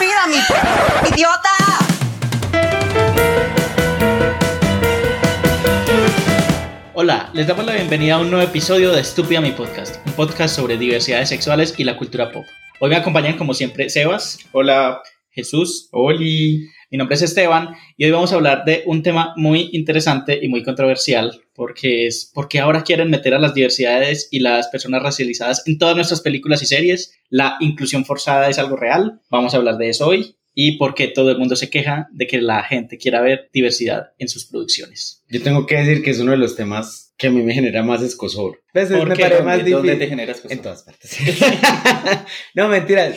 Estúpida, mi idiota. Hola, les damos la bienvenida a un nuevo episodio de Estúpida Mi Podcast, un podcast sobre diversidades sexuales y la cultura pop. Hoy me acompañan como siempre Sebas. Hola. Jesús. Oli. Mi nombre es Esteban y hoy vamos a hablar de un tema muy interesante y muy controversial porque es porque ahora quieren meter a las diversidades y las personas racializadas en todas nuestras películas y series. La inclusión forzada es algo real. Vamos a hablar de eso hoy y por qué todo el mundo se queja de que la gente quiera ver diversidad en sus producciones. Yo tengo que decir que es uno de los temas que a mí me genera más escosor. Pues, ¿Por me qué? parece más ¿Dónde- ¿Dónde difícil. te generas cosas? En todas partes. no, mentiras.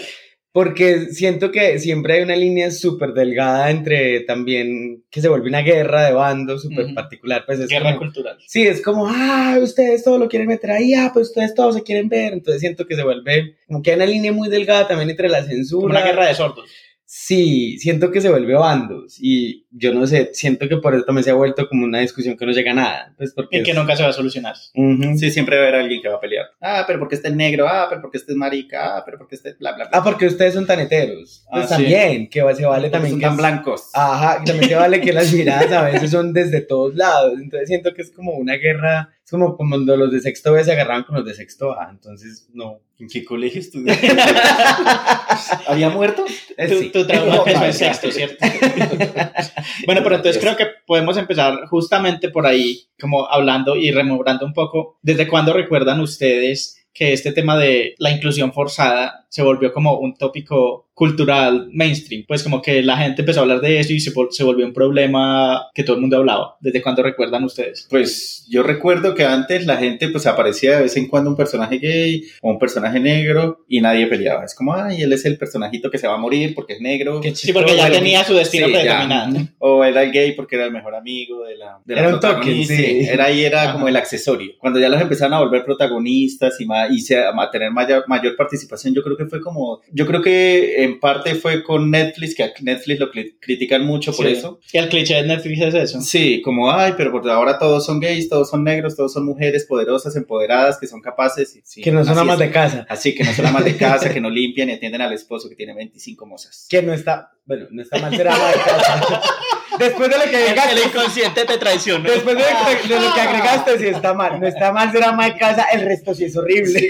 Porque siento que siempre hay una línea súper delgada entre también que se vuelve una guerra de bandos súper particular. Pues es Guerra como, cultural. Sí, es como, ah, ustedes todo lo quieren meter ahí, ah, pues ustedes todos se quieren ver. Entonces siento que se vuelve, como que hay una línea muy delgada también entre la censura. Una guerra de sordos. Sí, siento que se vuelve bandos. Y yo no sé, siento que por eso también se ha vuelto como una discusión que no llega a nada. Pues porque. Y que es- nunca se va a solucionar. Sí, siempre va a haber alguien que va a pelear. Ah, pero porque este es negro, ah, pero porque este es marica, ah, pero porque este es bla, bla, bla. Ah, porque ustedes son tan heteros. Pues Ah, sí. también, que se vale Porque también son que tan es- blancos. Ajá, y también se vale que las miradas a veces son desde todos lados. Entonces siento que es como una guerra, es como cuando los de sexto B se agarraban con los de sexto A. Entonces, no. ¿En qué colegio estudió? ¿Había muerto? Eh, Tu, sí. tu trauma empezó en Oh my sexto. ¿cierto? bueno, pero entonces creo que podemos empezar justamente por ahí, como hablando y rememorando un poco, ¿desde cuándo recuerdan ustedes que este tema de la inclusión forzada se volvió como un tópico cultural mainstream? Pues como que la gente empezó a hablar de eso y se, vol- se volvió un problema que todo el mundo hablaba. ¿Desde cuándo recuerdan ustedes? Pues yo recuerdo que antes la gente pues aparecía de vez en cuando un personaje gay o un personaje negro y nadie peleaba. Es como, ay, él es el personajito que se va a morir porque es negro. Qué Sí, porque ya tenía su destino sí, ya. predeterminado. O era el gay porque era el mejor amigo de la, de la Era un protagonista. sí. Era ahí era Ajá. como el accesorio. Cuando ya los empezaron a volver protagonistas y, ma- y se- a tener mayor, mayor participación, yo creo que fue como, yo creo que en parte fue con Netflix, que a Netflix lo critican mucho por Sí. eso. Y el cliché de Netflix es eso. Sí, como, ay, pero por ahora todos son gays, todos son negros, todos son mujeres poderosas, empoderadas, que son capaces. y- sí, Que no son amas de casa. Así que no son amas de casa, que no limpian y atienden al esposo que tiene 25 mozas. Que no está, bueno, no está mal ser ama de casa. Después de lo que agregaste, el inconsciente te traicionó. después de lo, que, de lo que agregaste, sí está mal. No está mal ser ama de casa, el resto sí es horrible.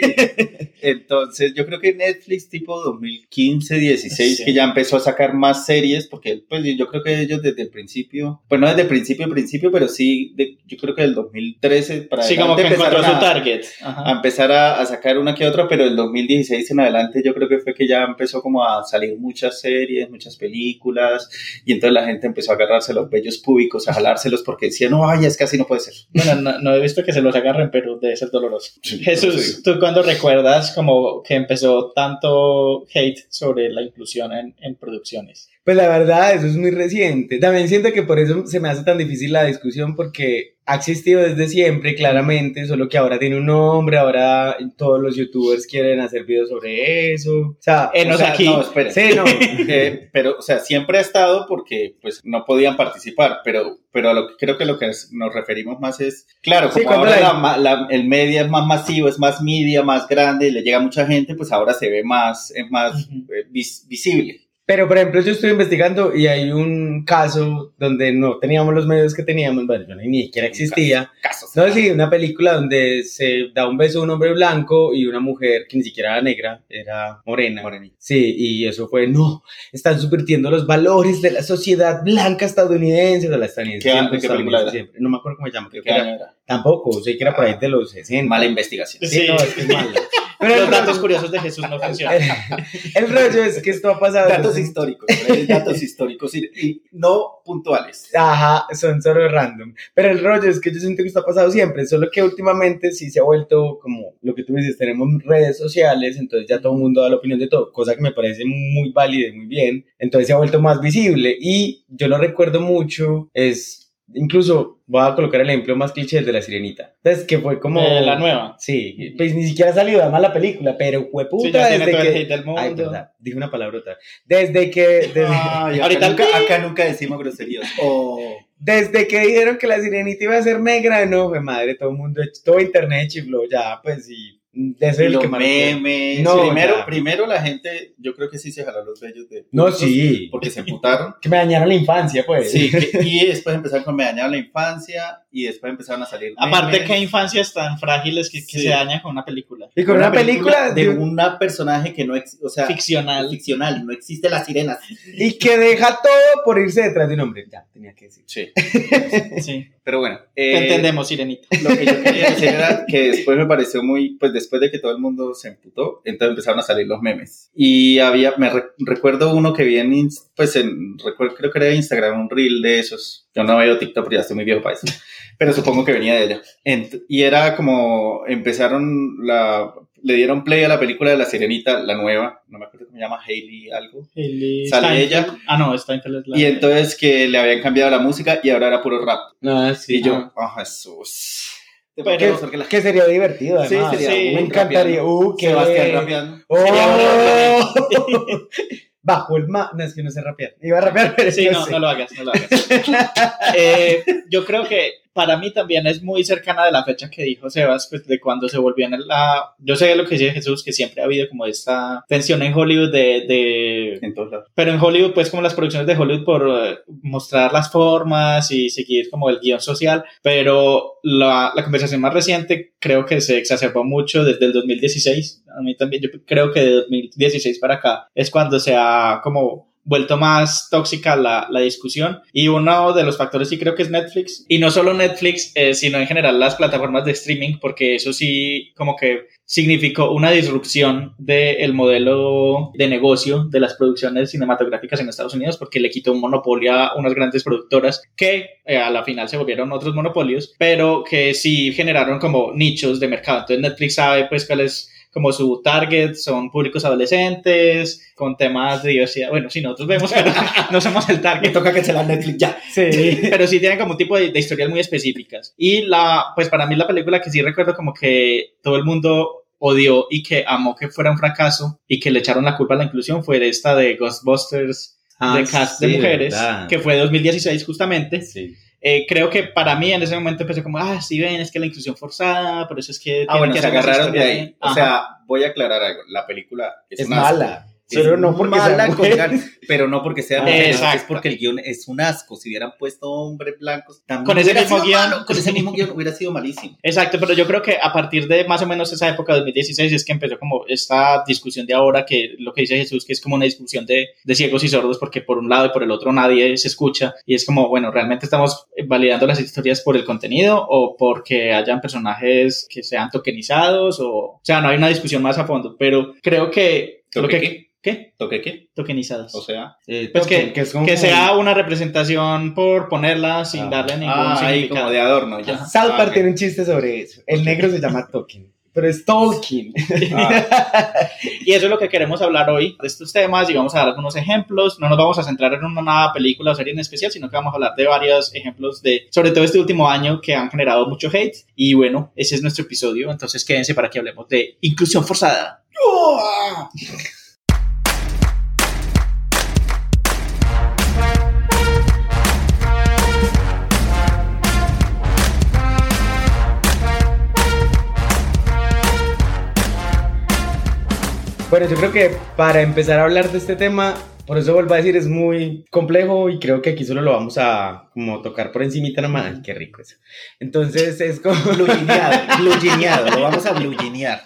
Entonces, yo creo que Netflix tipo 2015, 16, Sí. que ya empezó a sacar más series, porque pues yo creo que ellos desde el principio, pues no desde el principio, principio, pero sí, de- yo creo que del 2013 para Sí, como que encontró su a- target. a empezar a, a sacar una que otra, pero el 2016 en adelante yo creo que fue que ya empezó como a salir muchas series, muchas películas, y entonces la gente empezó a agarrarse los vellos públicos, a jalárselos porque decían, no, ay, es que así no puede ser. Bueno, no, no he visto que se los agarren, pero debe ser doloroso. Sí, Jesús, sí. ¿tú cuándo recuerdas como que empezó tanto hate sobre la inclusión en, en producciones? Pues la verdad, eso es muy reciente. También siento que por eso se me hace tan difícil la discusión porque ha existido desde siempre, claramente, solo que ahora tiene un nombre, ahora todos los youtubers quieren hacer videos sobre eso. O sea, Enos O sea, aquí. No, espera. sí, no. Eh, pero, o sea, siempre ha estado porque pues no podían participar, pero, pero a lo que creo que lo que nos referimos más es, claro, Sí, como cuando ahora la- la ma- la- el media es más masivo, es más media, más grande, le llega a mucha gente, pues ahora se ve más, es más eh, vis- visible. Pero, por ejemplo, yo estoy investigando y hay un caso donde no teníamos los medios que teníamos, bueno, yo ni siquiera existía. Casos. No, sí, una película donde se da un beso a un hombre blanco y una mujer que ni siquiera era negra, era morena. Morenito. Sí, y eso fue, no, están subvirtiendo los valores de la sociedad blanca estadounidense, de la estadounidense. ¿Qué- siempre, qué película era? siempre. No me acuerdo cómo se llama, creo ¿Qué que era- era? Tampoco, sé que era por ahí de los 60. Mala investigación. Sí, Sí. no, es que es malo. Pero Los datos rollo, curiosos de Jesús no funcionan. el rollo es que esto ha pasado. Datos históricos, ¿eh? datos históricos y, y no puntuales. Ajá, son solo random. Pero el rollo es que yo siento que esto ha pasado siempre, solo que últimamente sí se ha vuelto como lo que tú dices, tenemos redes sociales, entonces ya todo el mundo da la opinión de todo, cosa que me parece muy válida y muy bien. Entonces se ha vuelto más visible y yo lo recuerdo mucho, es incluso voy a colocar el ejemplo más cliché el de la sirenita. Entonces que fue como... Eh, la nueva. Sí, pues ni siquiera ha salido de mala película, pero fue puta Sí, desde todo el que... hate del mundo. Ay, verdad, dije una palabrota. Desde que... Desde... Ay, acá, Ahorita- nunca, acá nunca decimos groserías. Oh. Desde que dijeron que la sirenita iba a ser negra, no, fue madre, todo el mundo, todo internet chifló, ya, pues sí, De ese Y el que memes. No, primero, ya. primero la gente, yo creo que sí se jaló los bellos de. No, sí. Porque se emputaron. Que me dañaron la infancia, pues. Sí, que- y después empezaron con Me dañaron la infancia y después empezaron a salir. Aparte, memes qué infancias tan frágiles que, que Sí. se dañan con una película Y con una, película, de de- un personaje que no existe, o sea, ficcional. ficcional, no existe las sirenas. y que deja todo por irse detrás de un hombre. Ya, tenía que decir. Sí, Sí, pero bueno. te eh, entendemos, Sirenita. Lo que yo quería decir era que después me pareció muy, pues después de que todo el mundo se emputó, entonces empezaron a salir los memes. Y había, me re- recuerdo uno que vi en, pues en, recuerdo, creo que era Instagram, un reel de esos. Yo no veo TikTok porque ya estoy muy viejo para eso. Pero supongo que venía de ella. Ent- y era como, empezaron la, le dieron play a la película de La Sirenita, la nueva, no me acuerdo cómo se llama, Hailey algo. El- Sale Steinfeld. ella. Ah, no, Steinfeld es la. Y entonces que le habían cambiado la música y ahora era puro rap. No, sí. Y yo, oh Jesús. Pero- que, que sería divertido, Sí, además. sería sí, me encantaría. Uh, qué Sebastián rapeando. ¡Oh! Bajo el mar. No, es que no sé rapear. Iba a rapear, pero Sí, no, sé. no lo hagas, no lo hagas. Eh, yo creo que para mí también es muy cercana de la fecha que dijo Sebas, pues de cuando se volvió en la... Yo sé lo que dice Jesús, que siempre ha habido como esta tensión en Hollywood de... de En todos lados. pero en Hollywood, pues como las producciones de Hollywood por eh, mostrar las formas y seguir como el guion social, pero la, la conversación más reciente creo que se exacerbó mucho desde el 2016. A mí también, yo creo que de 2016 para acá es cuando se ha como vuelto más tóxica la, la discusión. Y uno de los factores sí creo que es Netflix y no solo Netflix eh, sino en general las plataformas de streaming porque eso sí como que significó una disrupción del modelo de negocio de las producciones cinematográficas en Estados Unidos porque le quitó un monopolio a unas grandes productoras que eh, a la final se volvieron otros monopolios pero que sí generaron como nichos de mercado. Entonces Netflix sabe pues cuál es como su target son públicos adolescentes con temas de diversidad. Bueno, sí, nosotros vemos, pero no somos el Me target. toca que se la Netflix ya. Sí. Pero sí tienen como un tipo de, de historias muy específicas. Y la, pues para mí la película que sí recuerdo como que todo el mundo odió y que amó que fuera un fracaso y que le echaron la culpa a la inclusión fue esta de Ghostbusters de cast de mujeres, que fue 2016 justamente. Sí. Eh, creo que para mí en ese momento empezó como, ah, sí ven, es que la inclusión forzada, por eso es que... Ah, bueno, que se agarraron de ahí. bien". O Ajá. sea, voy a aclarar algo. La película es, mala. Pero no porque mala sea con mujer. ganas, pero no porque sea mujer, es porque el guion es un asco. Si hubieran puesto hombres blancos, también Con ese mismo guion. malo. con ese mismo guion hubiera sido malísimo. Exacto, pero yo creo que a partir de más o menos esa época, 2016, es que empezó como esta discusión de ahora, que lo que dice Jesús, que es como una discusión de, de ciegos y sordos, porque por un lado y por el otro nadie se escucha, y es como, bueno, ¿realmente estamos validando las historias por el contenido o porque hayan personajes que sean tokenizados? O, o sea, no hay una discusión más a fondo, pero creo que... Lo ¿Toque que ¿Qué? ¿Toque qué? Tokenizados. O sea, Eh, Pues Tolkien, que, es como- que sea una representación por ponerla sin Ah. darle ningún ah, ahí significado. como de adorno ya. South Ah, Park ok. tiene un chiste sobre eso. El negro se llama Tolkien, pero es Tolkien. Ah, Y eso es lo que queremos hablar hoy de estos temas y vamos a dar algunos ejemplos. No nos vamos a centrar en una película o serie en especial, sino que vamos a hablar de varios ejemplos de, sobre todo este último año, que han generado mucho hate. Y bueno, ese es nuestro episodio. Entonces quédense para que hablemos de inclusión forzada. Bueno, yo creo que para empezar a hablar de este tema, por eso vuelvo a decir, es muy complejo y creo que aquí solo lo vamos a como tocar por encimita nomás. Ay, qué rico eso. Entonces es como... Blugineado, blugineado, lo vamos a bluginear.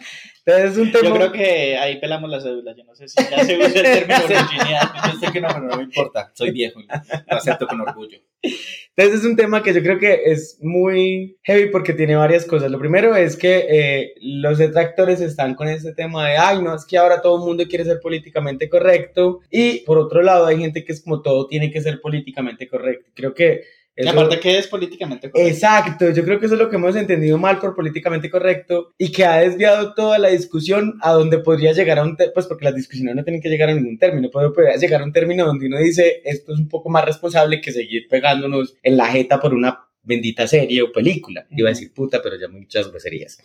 Entonces es un tema... Yo creo que ahí pelamos la cédula. Yo no sé si ya se usa el término virginidad. Yo sé que no, pero no me importa, soy viejo, lo acepto con orgullo. Entonces es un tema que yo creo que es muy heavy porque tiene varias cosas. Lo primero es que eh, los detractores están con este tema de, ay, no, es que ahora todo el mundo quiere ser políticamente correcto. Y por otro lado hay gente que es como todo tiene que ser políticamente correcto. Creo que... Y eso- aparte que es políticamente correcto. Exacto, yo creo que eso es lo que hemos entendido mal por políticamente correcto y que ha desviado toda la discusión a donde podría llegar a un, pues porque las discusiones no tienen que llegar a ningún término, pero podría llegar a un término donde uno dice esto es un poco más responsable que seguir pegándonos en la jeta por una bendita serie o película. Iba a decir puta, pero ya muchas groserías.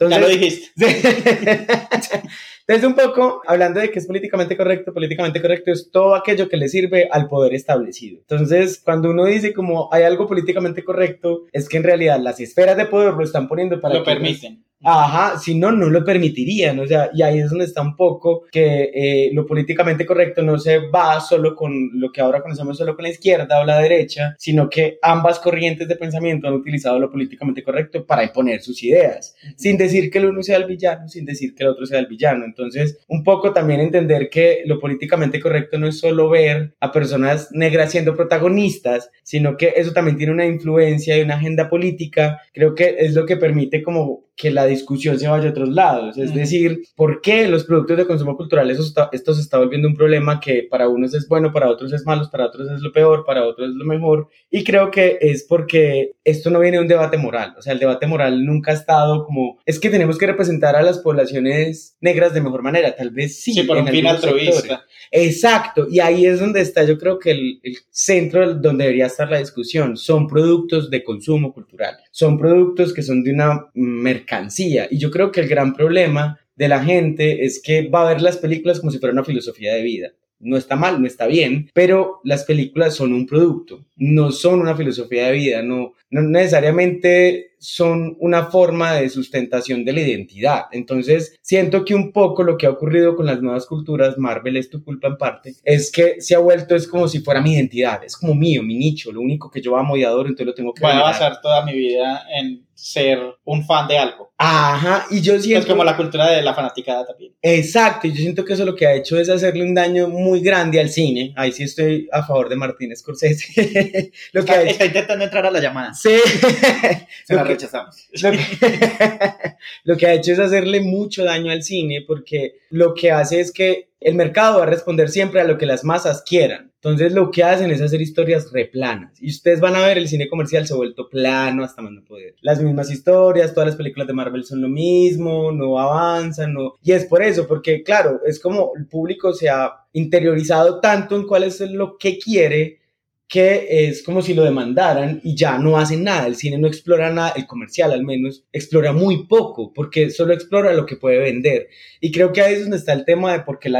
ya lo Entonces, dijiste. entonces, un poco, hablando de que es políticamente correcto, políticamente correcto es todo aquello que le sirve al poder establecido. Entonces, cuando uno dice como hay algo políticamente correcto, es que en realidad las esferas de poder lo están poniendo para Lo que permiten. Ajá, si no, no lo permitirían, o sea, y ahí es donde está un poco que eh, lo políticamente correcto no se va solo con lo que ahora conocemos solo con la izquierda o la derecha, sino que ambas corrientes de pensamiento han utilizado lo políticamente correcto para imponer sus ideas, sin decir que el uno sea el villano, sin decir que el otro sea el villano. Entonces, un poco también entender que lo políticamente correcto no es solo ver a personas negras siendo protagonistas, sino que eso también tiene una influencia y una agenda política, creo que es lo que permite como que la discusión se vaya a otros lados. Es decir, ¿por qué los productos de consumo cultural, esto, está, esto se está volviendo un problema que para unos es bueno, para otros es malo, para otros es lo peor, para otros es lo mejor? Y creo que es porque esto no viene de un debate moral. O sea, el debate moral nunca ha estado como, es que tenemos que representar a las poblaciones negras de mejor manera. Tal vez sí. Sí, por un fin altruista. Exacto, y ahí es donde está yo creo que el, el, centro donde debería estar la discusión. Son productos de consumo cultural, son productos que son de una mercancía y yo creo que el gran problema de la gente es que va a ver las películas como si fuera una filosofía de vida. No está mal, no está bien, pero las películas son un producto, no son una filosofía de vida, no, no necesariamente son una forma de sustentación de la identidad. Entonces, siento que un poco lo que ha ocurrido con las nuevas culturas, Marvel es tu culpa en parte, es que se ha vuelto, es como si fuera mi identidad, es como mío, mi nicho, lo único que yo amo y adoro, entonces lo tengo que... Voy a basar toda mi vida en ser un fan de algo. Ajá, y yo siento... Es como la cultura de la fanaticada también. Exacto, y yo siento que eso lo que ha hecho es hacerle un daño muy grande al cine. Ahí sí estoy a favor de Martín Scorsese. lo que está, hecho... está, intentando entrar a la llamada. Sí. Se rechazamos. Lo que, lo que ha hecho es hacerle mucho daño al cine porque lo que hace es que el mercado va a responder siempre a lo que las masas quieran. Entonces lo que hacen es hacer historias replanas. Y ustedes van a ver, el cine comercial se ha vuelto plano hasta más no poder. Las mismas historias, todas las películas de Marvel son lo mismo, no avanzan, no... Y es por eso, porque claro, es como el público se ha interiorizado tanto en cuál es lo que quiere que es como si lo demandaran y ya no hacen nada. El cine no explora nada, el comercial al menos, explora muy poco, porque solo explora lo que puede vender. Y creo que ahí es donde está el tema de por qué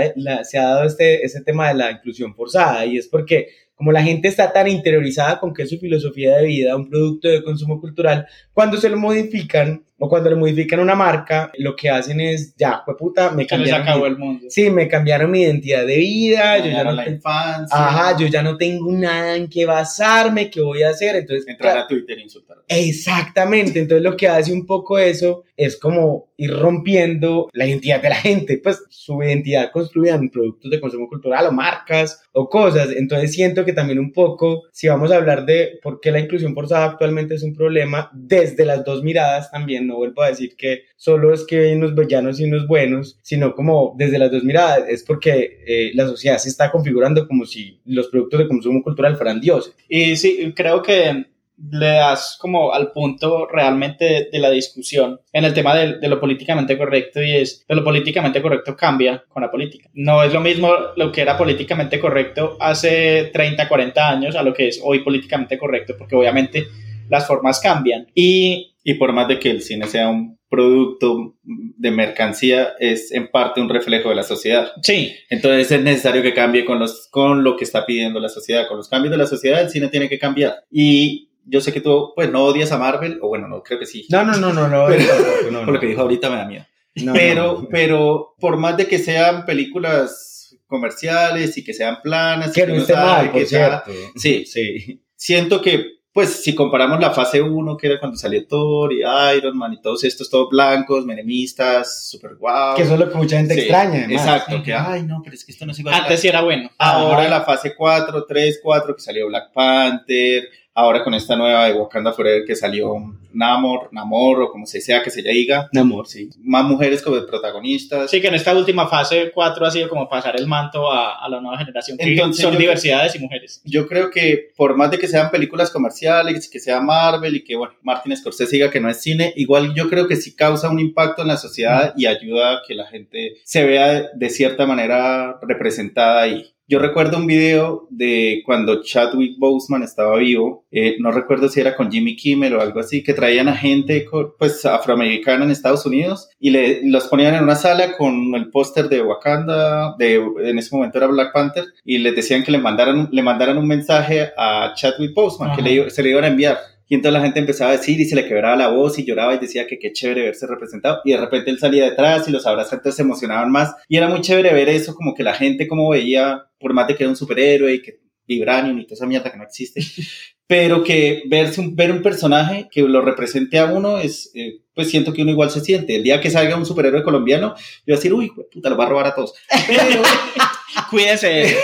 se ha dado este, ese tema de la inclusión forzada, y es porque como la gente está tan interiorizada con que es su filosofía de vida, un producto de consumo cultural, cuando se lo modifican o cuando le modifican una marca, lo que hacen es, ya, pues puta, me cambiaron. acabó el mundo. Sí, me cambiaron mi identidad de vida, yo ya no la te- infancia. Ajá, yo ya no tengo nada en qué basarme, qué voy a hacer, entonces... Entrar claro, a Twitter e insultar. Exactamente, entonces lo que hace un poco eso es como ir rompiendo la identidad de la gente, pues su identidad construida en productos de consumo cultural o marcas o cosas, entonces siento que también un poco, si vamos a hablar de por qué la inclusión forzada actualmente es un problema, desde las dos miradas también, no vuelvo a decir que solo es que hay unos villanos y unos buenos, sino como desde las dos miradas, es porque eh, la sociedad se está configurando como si los productos de consumo cultural fueran dioses. Y sí, creo que le das como al punto realmente de, de la discusión en el tema de, de, lo políticamente correcto y es que lo políticamente correcto cambia con la política. No es lo mismo lo que era políticamente correcto hace 30, 40 años a lo que es hoy políticamente correcto, porque obviamente las formas cambian. Y, y por más de que el cine sea un producto de mercancía, es en parte un reflejo de la sociedad. Sí. Entonces es necesario que cambie con, los, con lo que está pidiendo la sociedad. Con los cambios de la sociedad, el cine tiene que cambiar. Y yo sé que tú, pues, no odias a Marvel, o bueno, no, creo que sí. No, no, no, no, no. Pero, tampoco, no, por lo no. que dijo ahorita me da miedo. No, pero, no, no. pero, por más de que sean películas comerciales y que sean planas, y Que no esté mal, por que sea- cierto. sí, Sí. siento que, pues, si comparamos la fase 1, que era cuando salió Thor y Iron Man y todos estos, todos blancos, menemistas, super guau. Que eso es lo que mucha gente Sí, extraña. además. Exacto, que, ay, no, pero es que esto no es igual. antes sí era bueno. Ahora la fase 4, 3, 4, que salió Black Panther, ahora con esta nueva de Wakanda Forever que salió Namor, Namor o como se sea que se ya diga, Mi amor, sí. más mujeres como protagonistas. Sí, que en esta última fase 4 ha sido como pasar el manto a, a la nueva generación, que Entonces, son diversidades y mujeres. Yo creo que por más de que sean películas comerciales, que sea Marvel y que, bueno, Martin Scorsese diga que no es cine, igual yo creo que sí causa un impacto en la sociedad y ayuda a que la gente se vea de cierta manera representada ahí. Yo recuerdo un video de cuando Chadwick Boseman estaba vivo, eh, no recuerdo si era con Jimmy Kimmel o algo así, que traían a gente pues afroamericana en Estados Unidos y le, los ponían en una sala con el póster de Wakanda, de, en ese momento era Black Panther, y les decían que le mandaran, le mandaran un mensaje a Chadwick Boseman, que le, se le iban a enviar. Y entonces la gente empezaba a decir y se le quebraba la voz y lloraba y decía que qué chévere verse representado. Y de repente él salía detrás y los abrazantes se emocionaban más. Y era muy chévere ver eso, como que la gente como veía, por más de que era un superhéroe y que Vibranium y toda esa mierda que no existe, pero que verse un, ver un personaje que lo represente a uno es, eh, pues siento que uno igual se siente. El día que salga un superhéroe colombiano, yo voy a decir, uy, puta, lo va a robar a todos. Pero, Cuídese.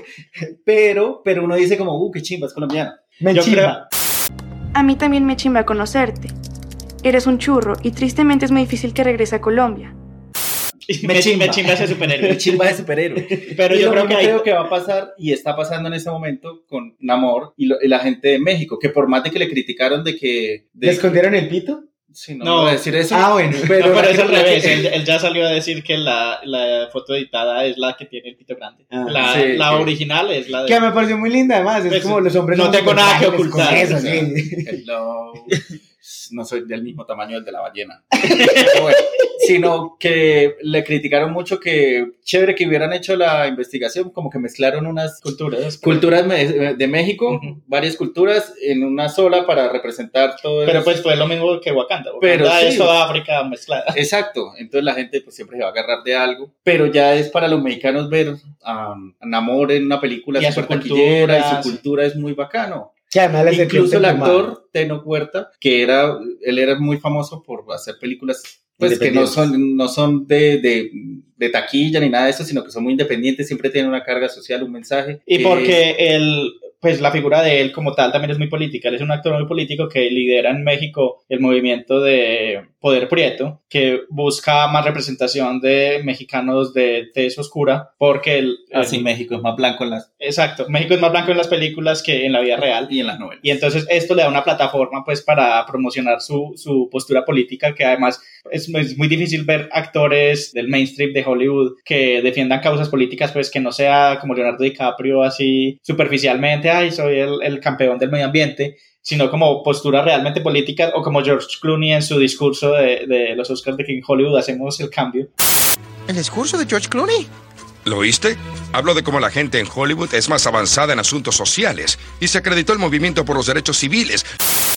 pero, pero uno dice como, uh, qué chimba, es colombiano. Me Yo. A mí también me chimba conocerte. Eres un churro y tristemente es muy difícil que regrese a Colombia. Me, chimba. me chimba ese superhéroe. chimba de superhéroe. Pero Y yo creo que hay- creo que va a pasar y está pasando en este momento con Namor y, lo- y la gente de México, que por más de que le criticaron de que... De, ¿Le escondieron el pito? Sí, no, No. voy a decir eso. Ah, bueno, pero, No, pero es al que- revés. Él, él ya salió a decir que la, la foto editada es la que tiene el pito grande. Ah, la sí, la que- original es la de. Que me pareció muy linda, además. Es Pues, como los hombres no tengo nada que frágiles con ocultar, Eso, sí. Hello. No soy del mismo tamaño del de la ballena. Bueno, sino que le criticaron mucho que chévere que hubieran hecho la investigación, como que mezclaron unas culturas. culturas me- de México, varias culturas en una sola para representar todo Pero el- pues fue lo mismo que Wakanda. Wakanda Pero es sí. toda África mezclada. Exacto, entonces la gente pues siempre se va a agarrar de algo, pero ya es para los mexicanos ver a Namor en una película Y a su taquillera y su cultura es muy bacano. Que además la Incluso el actor Teno Huerta, que era, él era muy famoso por hacer películas pues que no son, no son de, de, de taquilla ni nada de eso, sino que son muy independientes, siempre tienen una carga social, un mensaje. Y que porque él, pues la figura de él como tal también es muy política. Él es un actor muy político que lidera en México el movimiento de Poder Prieto, que busca más representación de mexicanos de tez oscura, porque el, Así el- México es más blanco en las, exacto, México es más blanco en las películas que en la vida real. y en las novelas. Y entonces esto le da una plataforma pues para promocionar su, su postura política que además es, es muy difícil ver actores del mainstream de Hollywood que defiendan causas políticas pues que no sea como Leonardo DiCaprio así superficialmente, ay, soy el, el campeón del medio ambiente, sino como posturas realmente políticas o como George Clooney en su discurso de, de los Oscars de en Hollywood hacemos el cambio. ¿El discurso de George Clooney? ¿Lo oíste? Hablo de cómo la gente en Hollywood es más avanzada en asuntos sociales y se acreditó el movimiento por los derechos civiles.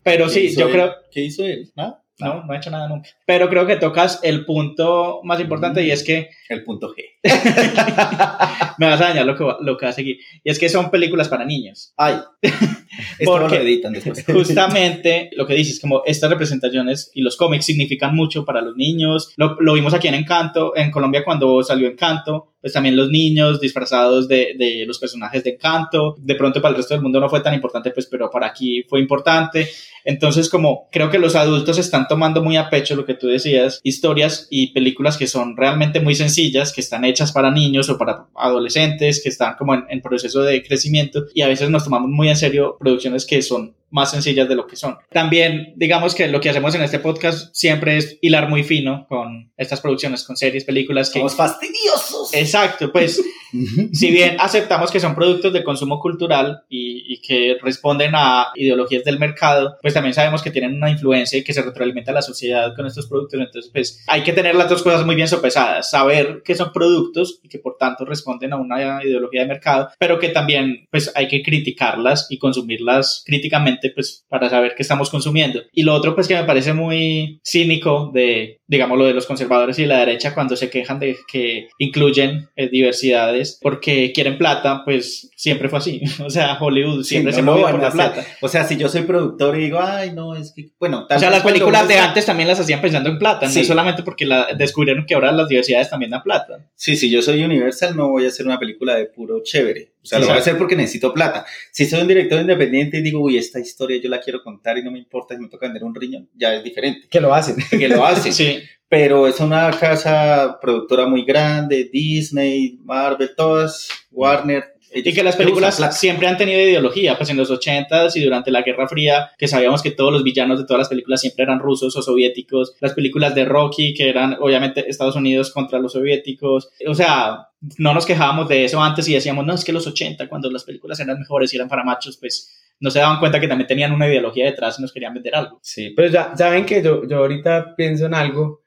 Pero ¿Qué sí, yo él? creo... ¿Qué hizo él? ¿Nada? No, no ha hecho nada nunca. Pero creo que tocas el punto más importante y es que El punto G. me vas a dañar lo que, va, lo que va a seguir. Y es que son películas para niños. Ay. Esto Porque- lo editan después. Justamente lo que dices, como estas representaciones y los cómics significan mucho para los niños. Lo, lo vimos aquí en Encanto, en Colombia cuando salió Encanto, pues también los niños disfrazados de, de los personajes de Encanto. De pronto para el resto del mundo no fue tan importante, pues, pero para aquí fue importante. Entonces, como creo que los adultos están tomando muy a pecho lo que tú decías, historias y películas que son realmente muy sencillas, que están hechas para niños o para adolescentes, que están como en, en proceso de crecimiento y a veces nos tomamos muy en serio producciones que son más sencillas de lo que son. También, digamos que lo que hacemos en este podcast siempre es hilar muy fino con estas producciones, con series, películas que... Somos fastidiosos. Exacto, pues si bien aceptamos que son productos de consumo cultural y, y que responden a ideologías del mercado, pues también sabemos que tienen una influencia y que se retroalimenta la sociedad con estos productos. Entonces, pues hay que tener las dos cosas muy bien sopesadas, saber que son productos y que por tanto responden a una ideología de mercado, pero que también pues hay que criticarlas y consumirlas críticamente pues para saber qué estamos consumiendo. Y lo otro pues que me parece muy cínico de, digamos, lo de los conservadores y la derecha cuando se quejan de que incluyen eh, diversidades porque quieren plata, pues siempre fue así. O sea, Hollywood siempre no se movió por a la hacer. plata. O sea, si yo soy productor y digo, ay, no, es que, bueno, tal O sea, las películas de antes también las hacían pensando en plata, Sí. no solamente porque la, descubrieron que ahora las diversidades también dan plata. Sí, si yo soy Universal, no voy a hacer una película de puro chévere. O sea, lo voy a hacer porque necesito plata. Si soy un director independiente y digo, uy, esta historia yo la quiero contar y no me importa si me toca vender un riñón, ya es diferente. Que lo hacen. Que lo hace. Sí. Pero es una casa productora muy grande, Disney, Marvel, todas, Warner. Y que las películas siempre han tenido ideología, pues en los 80s y durante la Guerra Fría, que sabíamos que todos los villanos de todas las películas siempre eran rusos o soviéticos, las películas de Rocky, que eran obviamente Estados Unidos contra los soviéticos, o sea, no nos quejábamos de eso antes y decíamos, no, es que los 80, cuando las películas eran mejores y eran para machos, pues no se daban cuenta que también tenían una ideología detrás y nos querían vender algo. Sí, pero ya saben que yo, yo ahorita pienso en algo.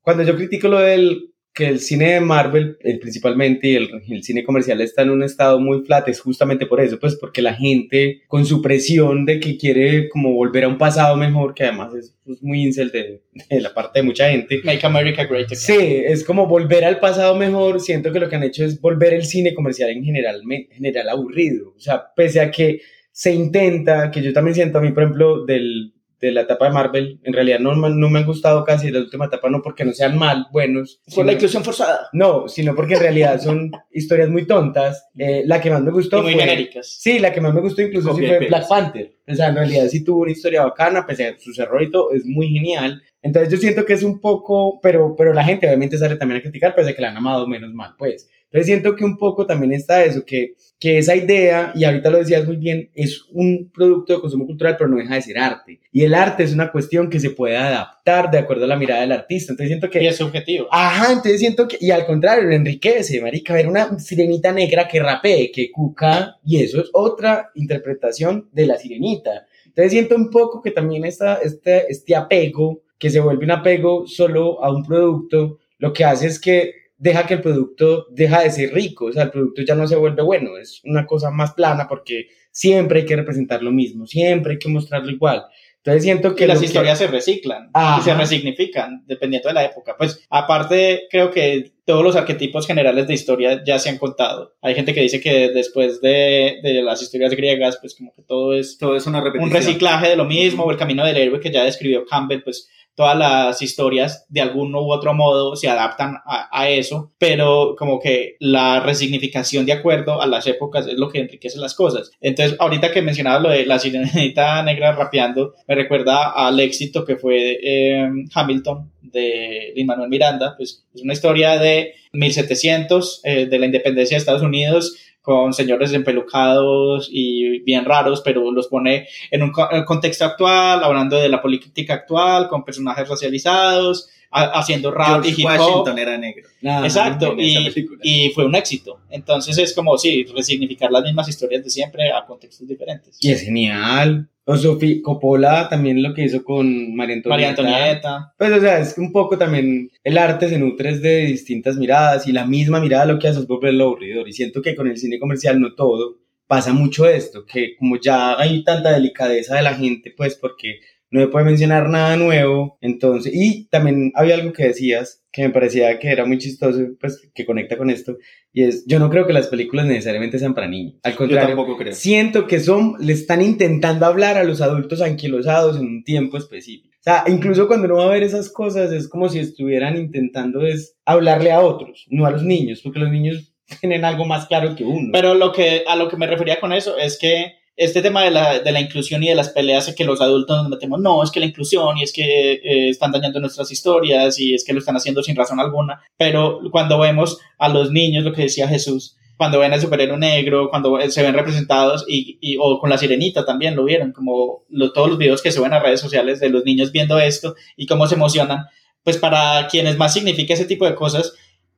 Cuando yo critico lo del que el cine de Marvel, eh, principalmente, y el, el, cine comercial está en un estado muy flat, es justamente por eso, pues porque la gente, con su presión de que quiere como volver a un pasado mejor, que además es pues, muy incel de, de, la parte de mucha gente. Make America Great Again. Sí, es como volver al pasado mejor, siento que lo que han hecho es volver el cine comercial en general, en general aburrido, o sea, pese a que se intenta, que yo también siento a mí, por ejemplo, del de la etapa de Marvel, en realidad no, no me han gustado casi la última etapa, no porque no sean mal, buenos. Por la inclusión forzada. No, sino porque en realidad son historias muy tontas. Eh, la que más me gustó y muy fue, genéricas. Sí, la que más me gustó incluso sí fue Black Panther. O sea, en realidad sí tuvo una historia bacana, pese a sus errores y todo, es muy genial. Entonces yo siento que es un poco, pero, pero la gente obviamente sale también a criticar, pese a que la han amado menos mal, pues. Entonces siento que un poco también está eso, que, que esa idea, y ahorita lo decías muy bien, es un producto de consumo cultural, pero no deja de ser arte. Y el arte es una cuestión que se puede adaptar de acuerdo a la mirada del artista. Entonces siento que... Y es subjetivo. Ajá, entonces siento que... Y al contrario, lo enriquece, marica, ver una sirenita negra que rapee, que cuca, y eso es otra interpretación de la sirenita. Entonces siento un poco que también está este, este apego, que se vuelve un apego solo a un producto, lo que hace es que deja que el producto deja de ser rico, o sea, el producto ya no se vuelve bueno, es una cosa más plana porque siempre hay que representar lo mismo, siempre hay que mostrarlo igual. Entonces siento que las historias se reciclan Ajá. y se resignifican dependiendo de la época. Pues aparte creo que todos los arquetipos generales de historia ya se han contado. Hay gente que dice que después de, de las historias griegas, pues como que todo es, todo es una repetición. un reciclaje de lo mismo, o el camino del héroe que ya describió Campbell, pues todas las historias de algún u otro modo se adaptan a, a, eso, pero como que la resignificación de acuerdo a las épocas es lo que enriquece las cosas. Entonces, ahorita que mencionaba lo de la sirenita negra rapeando, me recuerda al éxito que fue eh, Hamilton de Lin Manuel Miranda, pues es una historia de 1700, eh, de la independencia de Estados Unidos, con señores empelucados y bien raros, pero los pone en un contexto actual, hablando de la política actual, con personajes racializados, haciendo rap George y hip hop. Washington era negro. Nah, Exacto, y, y, fue un éxito. Entonces es como, sí, resignificar las mismas historias de siempre a contextos diferentes. Y es genial. O Sofía Coppola también lo que hizo con María Antonieta. María Antonieta. Pues, o sea, es un poco también el arte se nutre de distintas miradas y la misma mirada lo que hace es volverlo aburridor. Y siento que con el cine comercial no todo pasa mucho esto, que como ya hay tanta delicadeza de la gente, pues porque no me puede mencionar nada nuevo, entonces, y también había algo que decías que me parecía que era muy chistoso, pues que conecta con esto, y es, yo no creo que las películas necesariamente sean para niños, al contrario, Yo tampoco creo. siento que son, le están intentando hablar a los adultos anquilosados en un tiempo específico. O sea, incluso cuando uno va a ver esas cosas, es como si estuvieran intentando es hablarle a otros, no a los niños, porque los niños tienen algo más claro que uno. Pero lo que, a lo que me refería con eso es que este tema de la, de la inclusión y de las peleas que los adultos nos metemos, no, es que la inclusión y es que eh, están dañando nuestras historias y es que lo están haciendo sin razón alguna, pero cuando vemos a los niños, lo que decía Jesús, cuando ven al superhéroe negro, cuando se ven representados y, y, o con la sirenita también lo vieron, como lo, todos los videos que suben a redes sociales de los niños viendo esto y cómo se emocionan, pues para quienes más significa ese tipo de cosas,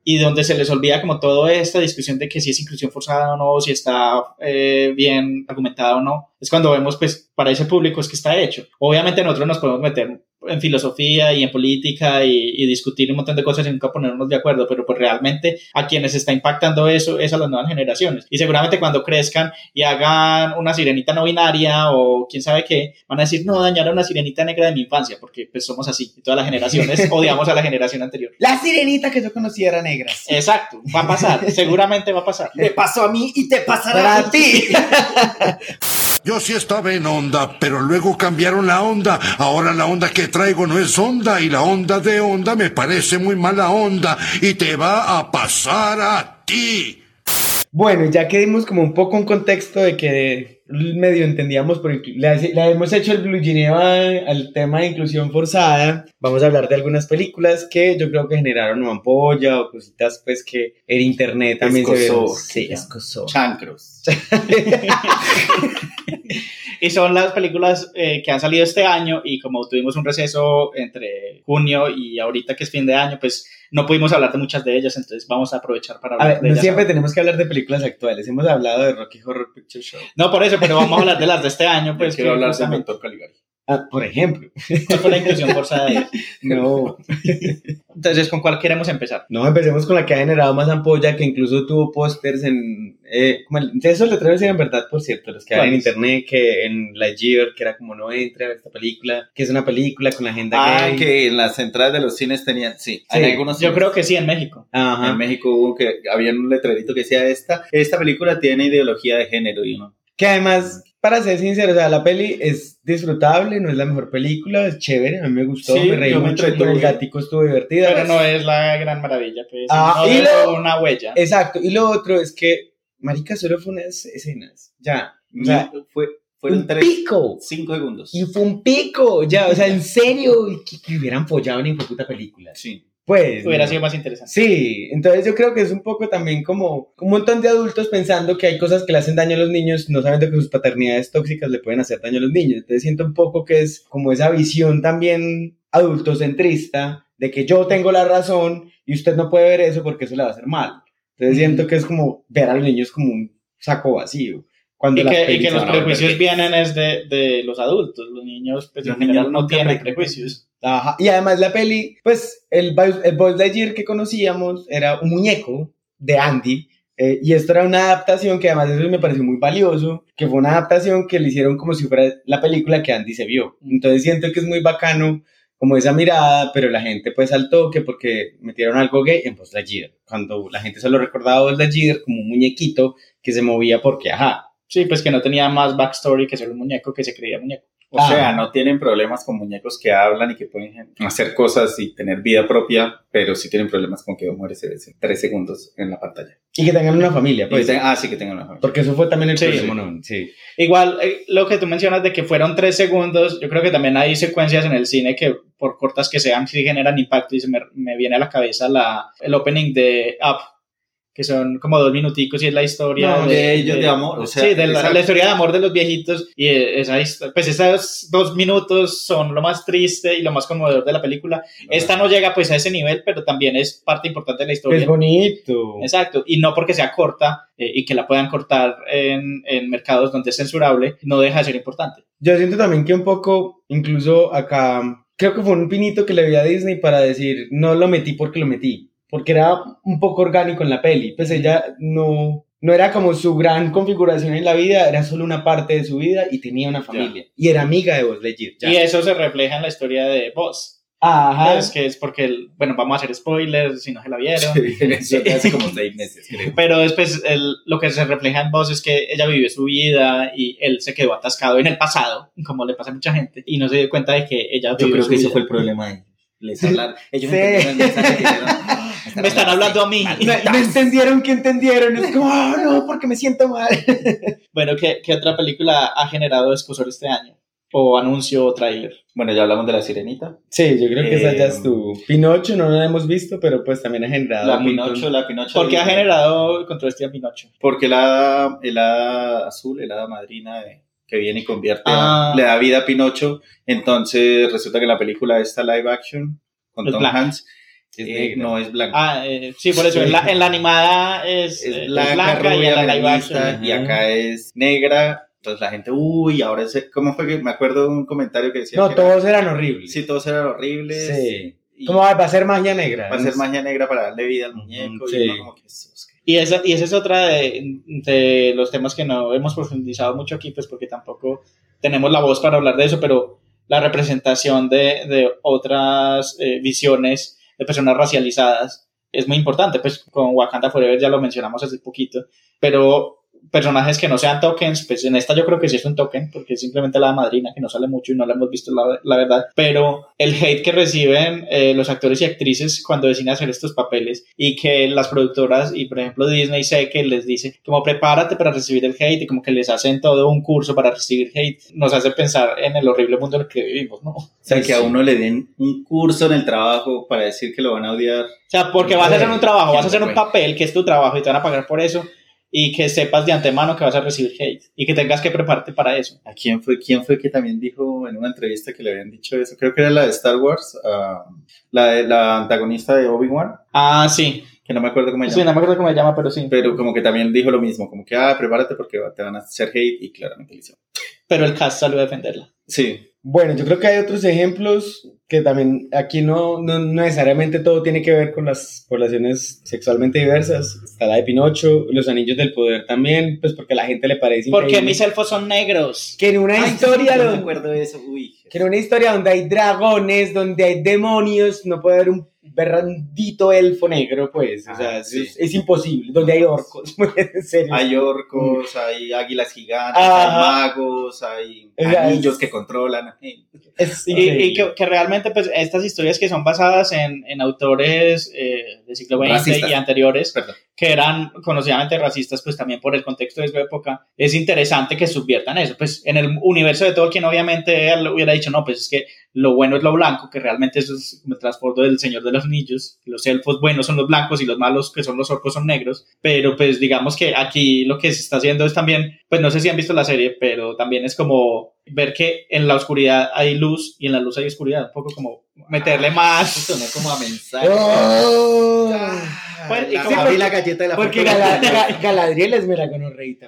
y donde se les olvida como toda esta discusión de que si es inclusión forzada o no, si está eh, bien argumentada o no, es cuando vemos pues para ese público es que está hecho. Obviamente nosotros nos podemos meter en filosofía y en política y, y, discutir un montón de cosas y nunca ponernos de acuerdo, pero pues realmente a quienes está impactando eso es a las nuevas generaciones. Y seguramente cuando crezcan y hagan una sirenita no binaria o quién sabe qué, van a decir, no, dañaron una sirenita negra de mi infancia, porque pues somos así. Y todas las generaciones odiamos a la generación anterior. La sirenita que yo conocí era negra. Exacto, va a pasar, seguramente va a pasar. Me pasó a mí y te pasará a ti. Yo sí estaba en onda, pero luego cambiaron la onda. Ahora la onda que traigo no es onda y la onda de onda me parece muy mala onda y te va a pasar a ti. Bueno, ya que dimos como un poco un contexto de que medio entendíamos, pero le, le hemos hecho el Blue Geneva al tema de inclusión forzada, vamos a hablar de algunas películas que yo creo que generaron una ampolla o cositas pues que en internet también escosó, se ven. Sí. Chancros. y son las películas eh, que han salido este año y como tuvimos un receso entre junio y ahorita que es fin de año, pues no pudimos hablar de muchas de ellas, entonces vamos a aprovechar para hablar a ver, de no ellas. siempre tenemos que hablar de películas actuales, hemos hablado de Rocky Horror Picture Show. No, por eso, pero vamos a hablar de las de este año, pues quiero que hablar de Doctor Caligari. Ah, por ejemplo. ¿Cuál fue la inclusión forzada de? No, Entonces, ¿con cuál queremos empezar? no, empecemos con la que ha generado más ampolla, que incluso tuvo pósters en... Eh, como el- esos letreros eran verdad, por cierto, los que hay en internet, que en Lightyear, que era como no entre a ver esta película, que es una película con la agenda Ah, gay. que en las entradas de los cines tenían, sí, en Sí, algunos Yo cines. creo que sí, en México. Ajá. En México hubo que había un letrerito que decía esta, esta película tiene ideología de género y uno. Que además, para ser sincero, o sea, la peli es disfrutable, no es la mejor película, es chévere, a mí me gustó, Sí, me reí mucho, el gatico estuvo divertida. Pero no es la gran maravilla, pues. Ah, no y lo- una huella. Exacto, y lo otro es que, marica, solo fue unas escenas, ya, o sea, fue, fueron un tres, pico, cinco segundos. y fue un pico, ya, o sea, en serio, que, que hubieran follado en puta película. Sí. Pues, Hubiera no. sido más interesante. Sí, entonces yo creo que es un poco también como un montón de adultos pensando que hay cosas que le hacen daño a los niños, no sabiendo que sus paternidades tóxicas le pueden hacer daño a los niños. Entonces siento un poco que es como esa visión también adultocentrista de que yo tengo la razón y usted no puede ver eso porque eso le va a hacer mal. Entonces siento que es como ver a los niños como un saco vacío. Cuando Y que, y que los prejuicios vienen es de, de los adultos. Los niños, pues, Los en general niños no tienen prejuicios. Ajá. Y además la peli, pues el, el Buzz Lightyear que conocíamos era un muñeco de Andy. eh, y esto era una adaptación que además eso me pareció muy valioso, que fue una adaptación que le hicieron como si fuera la película que Andy se vio. Entonces siento que es muy bacano como esa mirada, pero la gente pues al toque porque metieron algo gay en Buzz Lightyear. Cuando la gente solo recordaba a Buzz Lightyear como un muñequito que se movía porque, ajá. Sí, pues que no tenía más backstory que ser un muñeco que se creía muñeco. O Ah. sea, no tienen problemas con muñecos que hablan y que pueden hacer cosas y tener vida propia, pero sí tienen problemas con que muere en tres segundos en la pantalla. Y que tengan una familia, pues. te- ah, sí que tengan una familia. Porque eso fue también el Sí, problema, sí. ¿no? Sí. Igual, eh, lo que tú mencionas de que fueron tres segundos, yo creo que también hay secuencias en el cine que, por cortas que sean, sí generan impacto y se me, me viene a la cabeza la, el opening de Up, que son como dos minuticos y es la historia No, de ellos, de amor, o sea, sí, de la, la historia de amor de los viejitos y eh, esa pues esos dos minutos son lo más triste y lo más conmovedor de la película. Esta no llega pues a ese nivel, pero también es parte importante de la historia. Es bonito. Exacto, y no porque sea corta eh, y que la puedan cortar en, en mercados donde es censurable, no deja de ser importante. Yo siento también que un poco, incluso acá, creo que fue un pinito que le vi a Disney para decir, no lo metí porque lo metí, porque era un poco orgánico en la peli, pues ella no, no era como su gran configuración en la vida, era solo una parte de su vida y tenía una familia, y era amiga de Buzz Lightyear. ya. Y eso se refleja en la historia de Buzz. Ajá. Es que es porque, el- bueno, vamos a hacer spoilers si no se la vieron. Eso hace como seis meses, creo. Pero después el- lo que se refleja en Buzz es que ella vivió su vida y él se quedó atascado en el pasado, como le pasa a mucha gente, y no se dio cuenta de que ella Yo vivió creo su que eso vida. fue el problema de ellos. Les hablar. Ellos Sí. entendieron el mensaje que Me están hablando a mí. No, no entendieron que entendieron, es como, "Ah, no, porque me siento mal. Bueno, ¿qué, qué otra película ha generado escosor este año? O anuncio o tráiler. Bueno, ya hablamos de la sirenita. Sí, yo creo que esa ya Eh, es tu Pinocho, no la hemos visto, pero pues también ha generado La montón. Pinocho, la Pinocho. ¿Por qué ha de- generado controversia Pinocho? Porque el hada, el hada azul, el hada madrina de- que viene y convierte, a- Ah. le da vida a Pinocho. Entonces resulta que la película esta live action con Es Tom blanca. Hanks Es eh, negra. no es blanca. Ah, eh, sí, por eso. Sí. En, la, en la animada es, es eh, blanca, blanca, y en rubia, la live action. y acá es negra. Entonces la gente, uy, ahora es, ¿cómo fue que me acuerdo un comentario que decía No, que era- todos eran horribles. sí, todos eran horribles. Sí. y ¿Cómo va, va a ser magia negra? va a ser magia negra para darle vida al muñeco Sí. y uno como que "Sos que-". Y esa, y esa es otra de, de los temas que no hemos profundizado mucho aquí, pues porque tampoco tenemos la voz para hablar de eso, pero la representación de, de otras eh, visiones de personas racializadas es muy importante, pues con Wakanda Forever ya lo mencionamos hace poquito, pero personajes que no sean tokens, pues en esta yo creo que sí es un token, porque es simplemente la madrina que no sale mucho y no la hemos visto la, la verdad, pero el hate que reciben eh, los actores y actrices cuando deciden hacer estos papeles y que las productoras y por ejemplo Disney sé que les dice como prepárate para recibir el hate y como que les hacen todo un curso para recibir hate, nos hace pensar en el horrible mundo en el que vivimos, ¿no? O O sea, que a uno le den un curso en el trabajo para decir que lo van a odiar. sea, porque vas a hacer un trabajo, vas a hacer un papel que es tu trabajo y te van a pagar por eso y que sepas de antemano que vas a recibir hate y que tengas que prepararte para eso. ¿A quién fue, quién fue que también dijo en una entrevista que le habían dicho eso? Creo que era la de Star Wars, ah, la, de, la antagonista de Obi-Wan, Ah, sí. que no me acuerdo cómo se Sí, llama. no me acuerdo cómo se llama, pero sí. Pero como que también dijo lo mismo, como que, ah, prepárate porque te van a hacer hate y claramente lo hicieron. Pero el cast salió a defenderla. Sí, Bueno, yo creo que hay otros ejemplos que también aquí no, no necesariamente todo tiene que ver con las poblaciones sexualmente diversas. Está la de Pinocho, los anillos del poder también, pues porque a la gente le parece Porque mis elfos son negros. Que en una Ay, historia sí, yo me acuerdo de eso. Uy. que en una historia donde hay dragones, donde hay demonios, no puede haber un berrandito elfo negro, pues. O Ah, sea, sí. es, es imposible. Donde hay orcos, en serio. Hay orcos, hay águilas gigantes, Ajá. hay magos, hay O sea, anillos es- que controlan. Es Y, que, que realmente, pues, estas historias que son basadas en, en autores eh, del siglo XX Racistas. y anteriores, Perdón. Que eran conocidamente racistas, pues también por el contexto de su época, es interesante que subviertan eso. Pues en el universo de Tolkien, obviamente, él hubiera dicho, no, pues es que lo bueno es lo blanco, que realmente eso es el trasfondo del Señor de los Anillos. Los elfos buenos son los blancos y los malos, que son los orcos, son negros. Pero pues digamos que aquí lo que se está haciendo es también, pues no sé si han visto la serie, pero también es como ver que en la oscuridad hay luz y en la luz hay oscuridad. Un poco como meterle más. Sonó como a mensaje. Oh. Pues, y La- abrí la galleta de la Porque fortuna. Gala- Ga- Galadriel es mera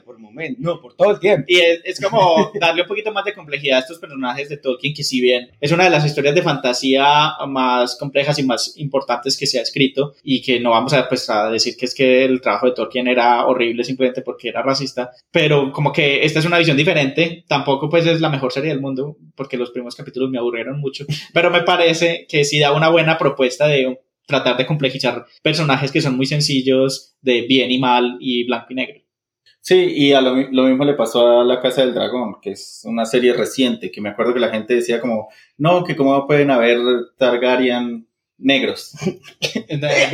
por momento. No, por todo el tiempo. Y es, es como darle un poquito más de complejidad a estos personajes de Tolkien, que si bien es una de las historias de fantasía más complejas y más importantes que se ha escrito, y que no vamos a, pues, a decir que es que el trabajo de Tolkien era horrible simplemente porque era racista, pero como que esta es una visión diferente, tampoco pues es la mejor serie del mundo, porque los primeros capítulos me aburrieron mucho, pero me parece que sí da una buena propuesta de tratar de complejizar personajes que son muy sencillos de bien y mal y blanco y negro. Sí, y a lo, mi- lo mismo le pasó a La Casa del Dragón, que es una serie reciente, que me acuerdo que la gente decía como, no, que cómo pueden haber Targaryen negros.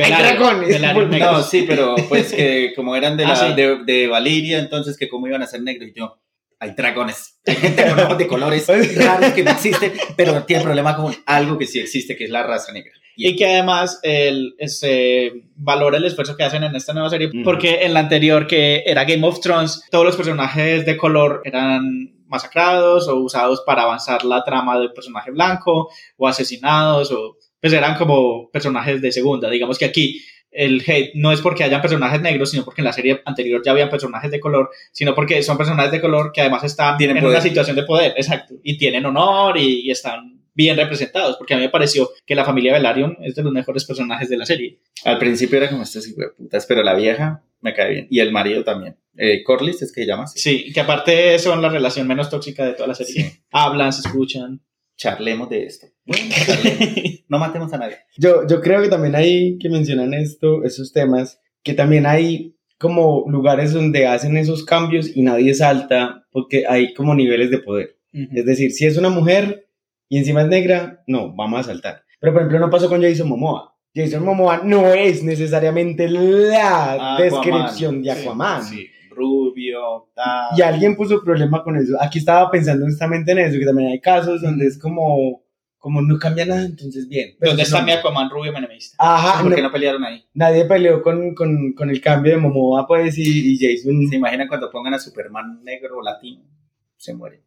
dragones. No, sí, pero pues que como eran de, la, Ah, sí. de, de Valiria, entonces que cómo iban a ser negros. Y yo, hay dragones, hay gente con ojos de colores raros que no existen, pero tiene problema con algo que sí existe, que es la raza negra. Y y que además el, se valora el esfuerzo que hacen en esta nueva serie, porque en la anterior, que era Game of Thrones, todos los personajes de color eran masacrados o usados para avanzar la trama del personaje blanco o asesinados o pues eran como personajes de segunda. Digamos que aquí el hate no es porque hayan personajes negros, sino porque en la serie anterior ya habían personajes de color, sino porque son personajes de color que además están Tienen en poder. una situación de poder, exacto, y tienen honor y, y están bien representados, porque a mí me pareció que la familia Velaryon es de los mejores personajes de la serie. al principio era como de putas, pero la vieja me cae bien. Y el marido también. Eh, Corlys es que se llama así. Sí, que aparte son la relación menos tóxica de toda la serie. Sí. Hablan, se escuchan. Charlemos de esto. Bueno, charlemos. no matemos a nadie. Yo, yo creo que también hay que mencionan esto, esos temas, que también hay como lugares donde hacen esos cambios y nadie salta porque hay como niveles de poder. Es decir, si es una mujer y encima es negra, no, vamos a saltar. Pero por ejemplo no pasó con Jason Momoa. Jason Momoa no es necesariamente la Aquaman, descripción de sí, Aquaman. Sí, rubio, tal. Y alguien puso problema con eso. Aquí estaba pensando justamente en eso, que también hay casos donde es como, como no cambia nada, entonces bien. Pero ¿Dónde está no- mi Aquaman rubio menemista? Ajá, ¿Por qué no- no pelearon ahí? nadie peleó con, con, con el cambio de Momoa, pues, y, y Jason ¿Se imaginan cuando pongan a Superman negro o latino? Se muere.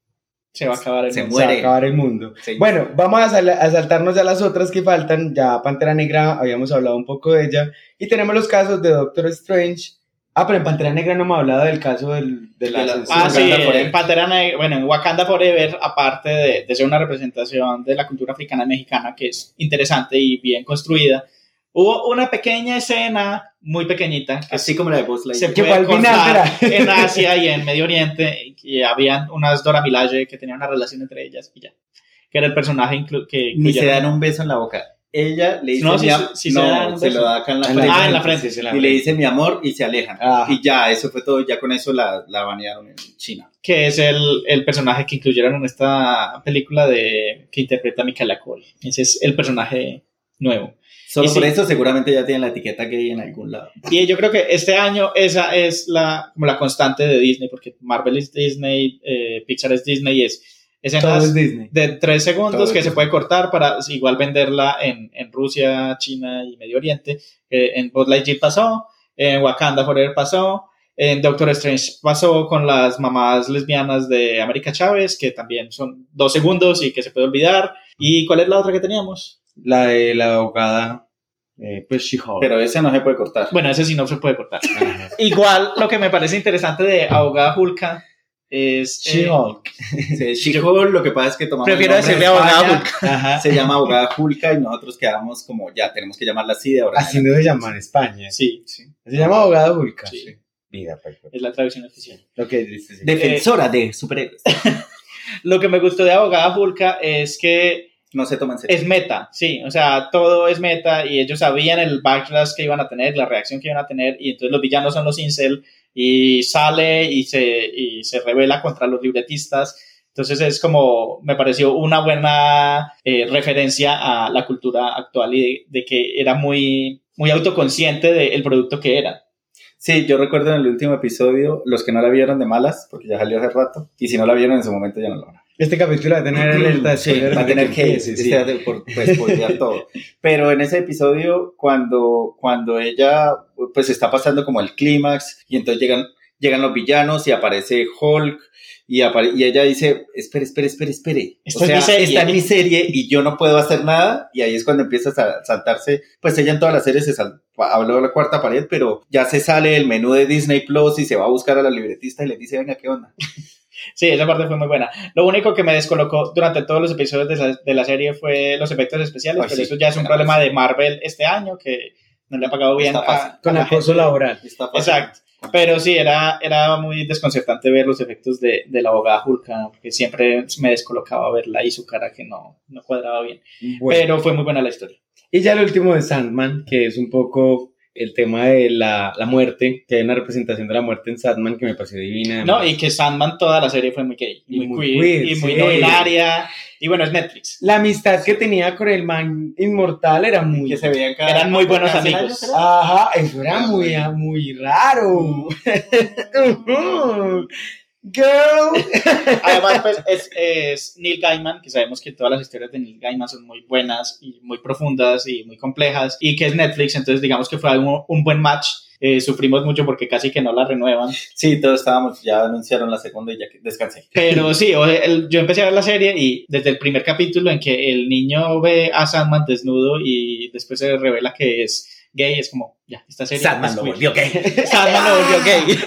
Se va a acabar el Se mundo. se va a muere. acabar el mundo. Sí. Bueno, vamos a, sal- a saltarnos ya las otras que faltan. Ya Pantera Negra, habíamos hablado un poco de ella. Y tenemos los casos de Doctor Strange. Ah, pero en Pantera Negra no hemos hablado del caso del, de la, De la- censura. Ah, sí, en Pantera Negra, bueno, en Wakanda Forever, aparte de, de ser una representación de la cultura africana y mexicana que es interesante y bien construida, hubo una pequeña escena, muy pequeñita, que Así como la de Buzz se Lightyear. Que puede fue al final, en Asia y en Medio Oriente, y habían unas Dora Milaje que tenían una relación entre ellas y ya. Que era el personaje inclu- que Ni se dan un beso en la boca. Ella le dice No, se- am- sí se no, dan se lo da acá en la En frente. Ah, en la frente. sí, la y le dice mi amor y se alejan. Ajá. Y ya, eso fue todo. Ya con eso la, la banearon en China. que es el, el personaje que incluyeron en esta película de que interpreta Michaela Cole. Ese es el personaje nuevo. Solo Y por sí. eso seguramente ya tienen la etiqueta gay en algún lado. Y yo creo que este año esa es la, como la constante de Disney, porque Marvel es Disney, eh, Pixar es Disney, es Todo escenas es Disney. de tres segundos Todo es que se puede cortar para igual venderla en, en Rusia, China y Medio Oriente. Eh, en Buzz Lightyear pasó, en Wakanda Forever pasó, en Doctor Strange pasó con las mamás lesbianas de América Chávez, que también son dos segundos y que se puede olvidar. ¿Y cuál es la otra que teníamos? La de la abogada, eh, pues She-Hulk. Pero ese no se puede cortar. Bueno, ese sí no se puede cortar. Igual lo que me parece interesante de Abogada Hulka Es. eh, She-Hulk. Sí, She-Hulk, lo que pasa es que tomamos Prefiero decirle de abogada España, Hulk. Ajá. Se llama abogada Hulka y nosotros quedamos como, ya, tenemos que llamarla así de ahora. Así no se llama en España. Sí, sí. Se llama abogado Hulka. Sí. Vida, pues, Es la traducción oficial. Lo que dice, sí. Defensora de superhéroes. Lo que me gustó de Abogada Hulka es que No se toman en serio. es meta, sí, o sea, todo es meta y ellos sabían el backlash que iban a tener, la reacción que iban a tener y entonces los villanos son los incel y sale y se, y se revela contra los libretistas. Entonces es como, me pareció una buena eh, referencia a la cultura actual y de, de que era muy, muy autoconsciente del producto que era. Sí, yo recuerdo en el último episodio, los que no la vieron de malas, porque ya salió hace rato, y si no la vieron en su momento ya no la van a ver. Este capítulo va a tener alerta Sí, va a tener que empiece, sí. este, por, pues, spoilear todo. Pero en ese episodio, cuando, cuando ella pues está pasando como el clímax, y entonces llegan, llegan los villanos y aparece Hulk, y, apare- y ella dice, espere, espere, espere, espere. Esta o es sea, mi serie. está en mi serie y yo no puedo hacer nada, y ahí es cuando empieza a sa- saltarse, pues ella en todas las series se sal- habló de la cuarta pared, pero ya se sale el menú de Disney Plus y se va a buscar a la libretista y le dice, venga, ¿qué onda? Sí, esa parte fue muy buena. Lo único que me descolocó durante todos los episodios de la, de la serie fue los efectos especiales, Ay, pero sí, eso ya es un problema de Marvel este año, que no le ha pagado bien Está a, fácil. a Con la acoso laboral. Está fácil. Exacto. Pero sí, era, era muy desconcertante ver los efectos de, de la abogada Hulka, porque siempre me descolocaba verla y su cara que no, no cuadraba bien. Bueno. Pero fue muy buena la historia. Y ya el último de Sandman, que es un poco el tema de la, la muerte, que hay una representación de la muerte en Sandman que me pareció divina. No, y que Sandman toda la serie fue muy gay, Y muy, muy queer, queer, y muy sí. no binaria. Y bueno, es Netflix. La amistad que tenía con el man inmortal era muy... que se veían cada Eran muy buenos amigos. Ajá, eso era muy, muy raro. Girl. Además, pues es, es Neil Gaiman, que sabemos que todas las historias de Neil Gaiman son muy buenas y muy profundas y muy complejas, y que es Netflix, entonces digamos que fue un, un buen match. Eh, sufrimos mucho porque casi que no la renuevan. Sí, todos estábamos, ya anunciaron la segunda y ya descansé. Pero sí, o- el- yo empecé a ver la serie y desde el primer capítulo en que el niño ve a Sandman desnudo y después se revela que es gay, es como, ya, esta serie Sandman lo volvió gay. Sandman lo volvió gay.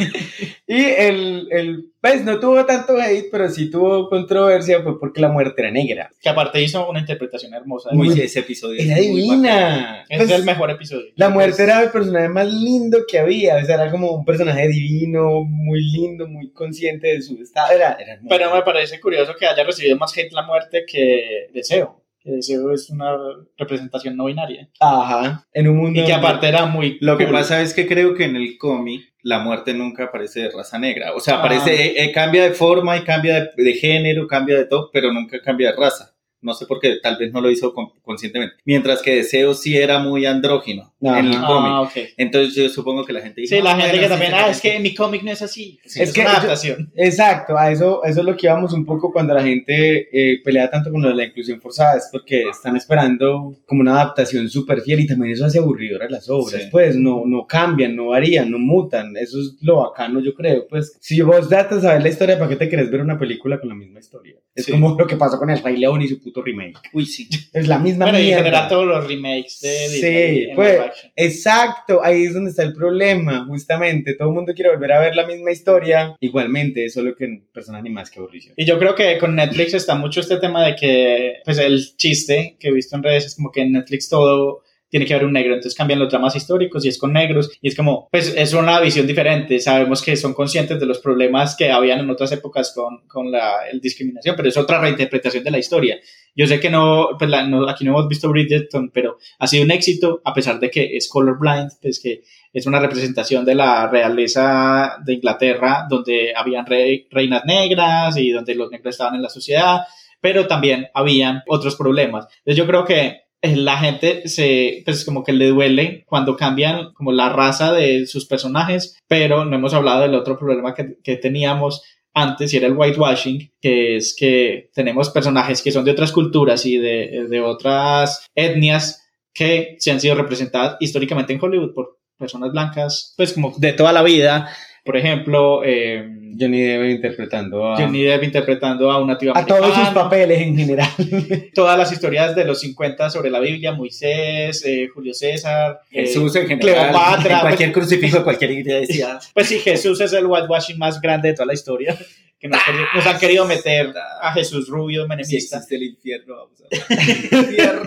Y el, el, pues no tuvo tanto hate, pero sí tuvo controversia, fue porque la muerte era negra. que aparte hizo una interpretación hermosa. Muy- Uy, ese episodio. es Era divina. es Pues, el mejor episodio. La muerte era el personaje más lindo que había, o sea, era como un personaje divino, muy lindo, muy consciente de su estado, era. Pero me parece curioso que haya recibido más hate la muerte que Deseo. Que Deseo es una representación no binaria. Ajá, en un mundo... Y que aparte era muy. Lo que pasa es que creo que en el cómic la muerte nunca aparece de raza negra. O sea, Ah. aparece, eh, eh, cambia de forma y cambia de, de género, cambia de todo, pero nunca cambia de raza. No sé por qué, tal vez no lo hizo con- conscientemente. Mientras que Deseo sí era muy andrógino en el cómic. Ah, ok. Entonces yo supongo que la gente dice... Sí, la "No, gente que sí, también, sí, ah, sí, es sí". que mi cómic no es así. Es es, que una yo- adaptación. Exacto, a eso, eso es lo que íbamos un poco cuando la gente eh, pelea tanto con lo de la inclusión forzada, es porque están esperando como una adaptación súper fiel y también eso hace aburridor a las obras, Sí. pues no, no cambian, no varían, no mutan, eso es lo bacano yo creo, pues si vos datas a ver la historia, ¿para qué te querés ver una película con la misma historia? Es Sí. como lo que pasó con el Rey León y su puto remake, Uy, sí. es la misma Bueno, y en mierda. general todos los remakes de Sí, Disney en pues. Exacto, ahí es donde está el problema, justamente. Todo el mundo quiere volver a ver la misma historia. Igualmente, solo que en personas animadas que aburrición. Y yo creo que con Netflix está mucho este tema de que, pues el chiste que he visto en redes es como que en Netflix todo tiene que haber un negro, entonces cambian los dramas históricos y es con negros y es como, pues es una visión diferente, sabemos que son conscientes de los problemas que habían en otras épocas con, con la el discriminación, pero es otra reinterpretación de la historia. Yo sé que no, pues la- no- aquí no hemos visto Bridgerton, pero ha sido un éxito a pesar de que es colorblind, pues que es una representación de la realeza de Inglaterra, donde habían rey- reinas negras y donde los negros estaban en la sociedad, pero también habían otros problemas. Entonces yo creo que la gente se, pues como que le duele cuando cambian como la raza de sus personajes, pero no hemos hablado del otro problema que, que teníamos antes y era el whitewashing, que es que tenemos personajes que son de otras culturas y de, de otras etnias que se han sido representadas históricamente en Hollywood por personas blancas, pues como de toda la vida. Por ejemplo, eh, Johnny Depp interpretando a, Johnny Depp interpretando a un nativo a todos sus papeles en general. todas las historias de los 50 sobre la Biblia, Moisés, eh, Julio César, eh, Jesús en general. Cleopatra, en cualquier crucifijo, cualquier iglesia. Pues sí, Jesús es el whitewashing más grande de toda la historia. que nos, nos han querido meter a Jesús Rubio, menemista. existe el infierno, vamos a ver. infierno.